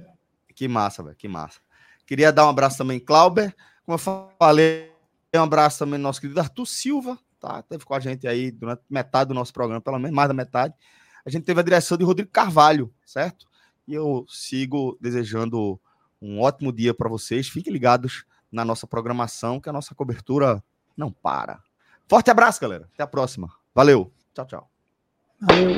Que massa, velho, que massa. Queria dar um abraço também, Clauber. Como eu falei, um abraço também nosso querido Arthur Silva, tá? Teve com a gente aí durante metade do nosso programa, pelo menos mais da metade. A gente teve a direção de Rodrigo Carvalho, certo? E eu sigo desejando um ótimo dia para vocês. Fiquem ligados na nossa programação, que a nossa cobertura não para. Forte abraço, galera. Até a próxima. Valeu. Tchau, tchau. Valeu.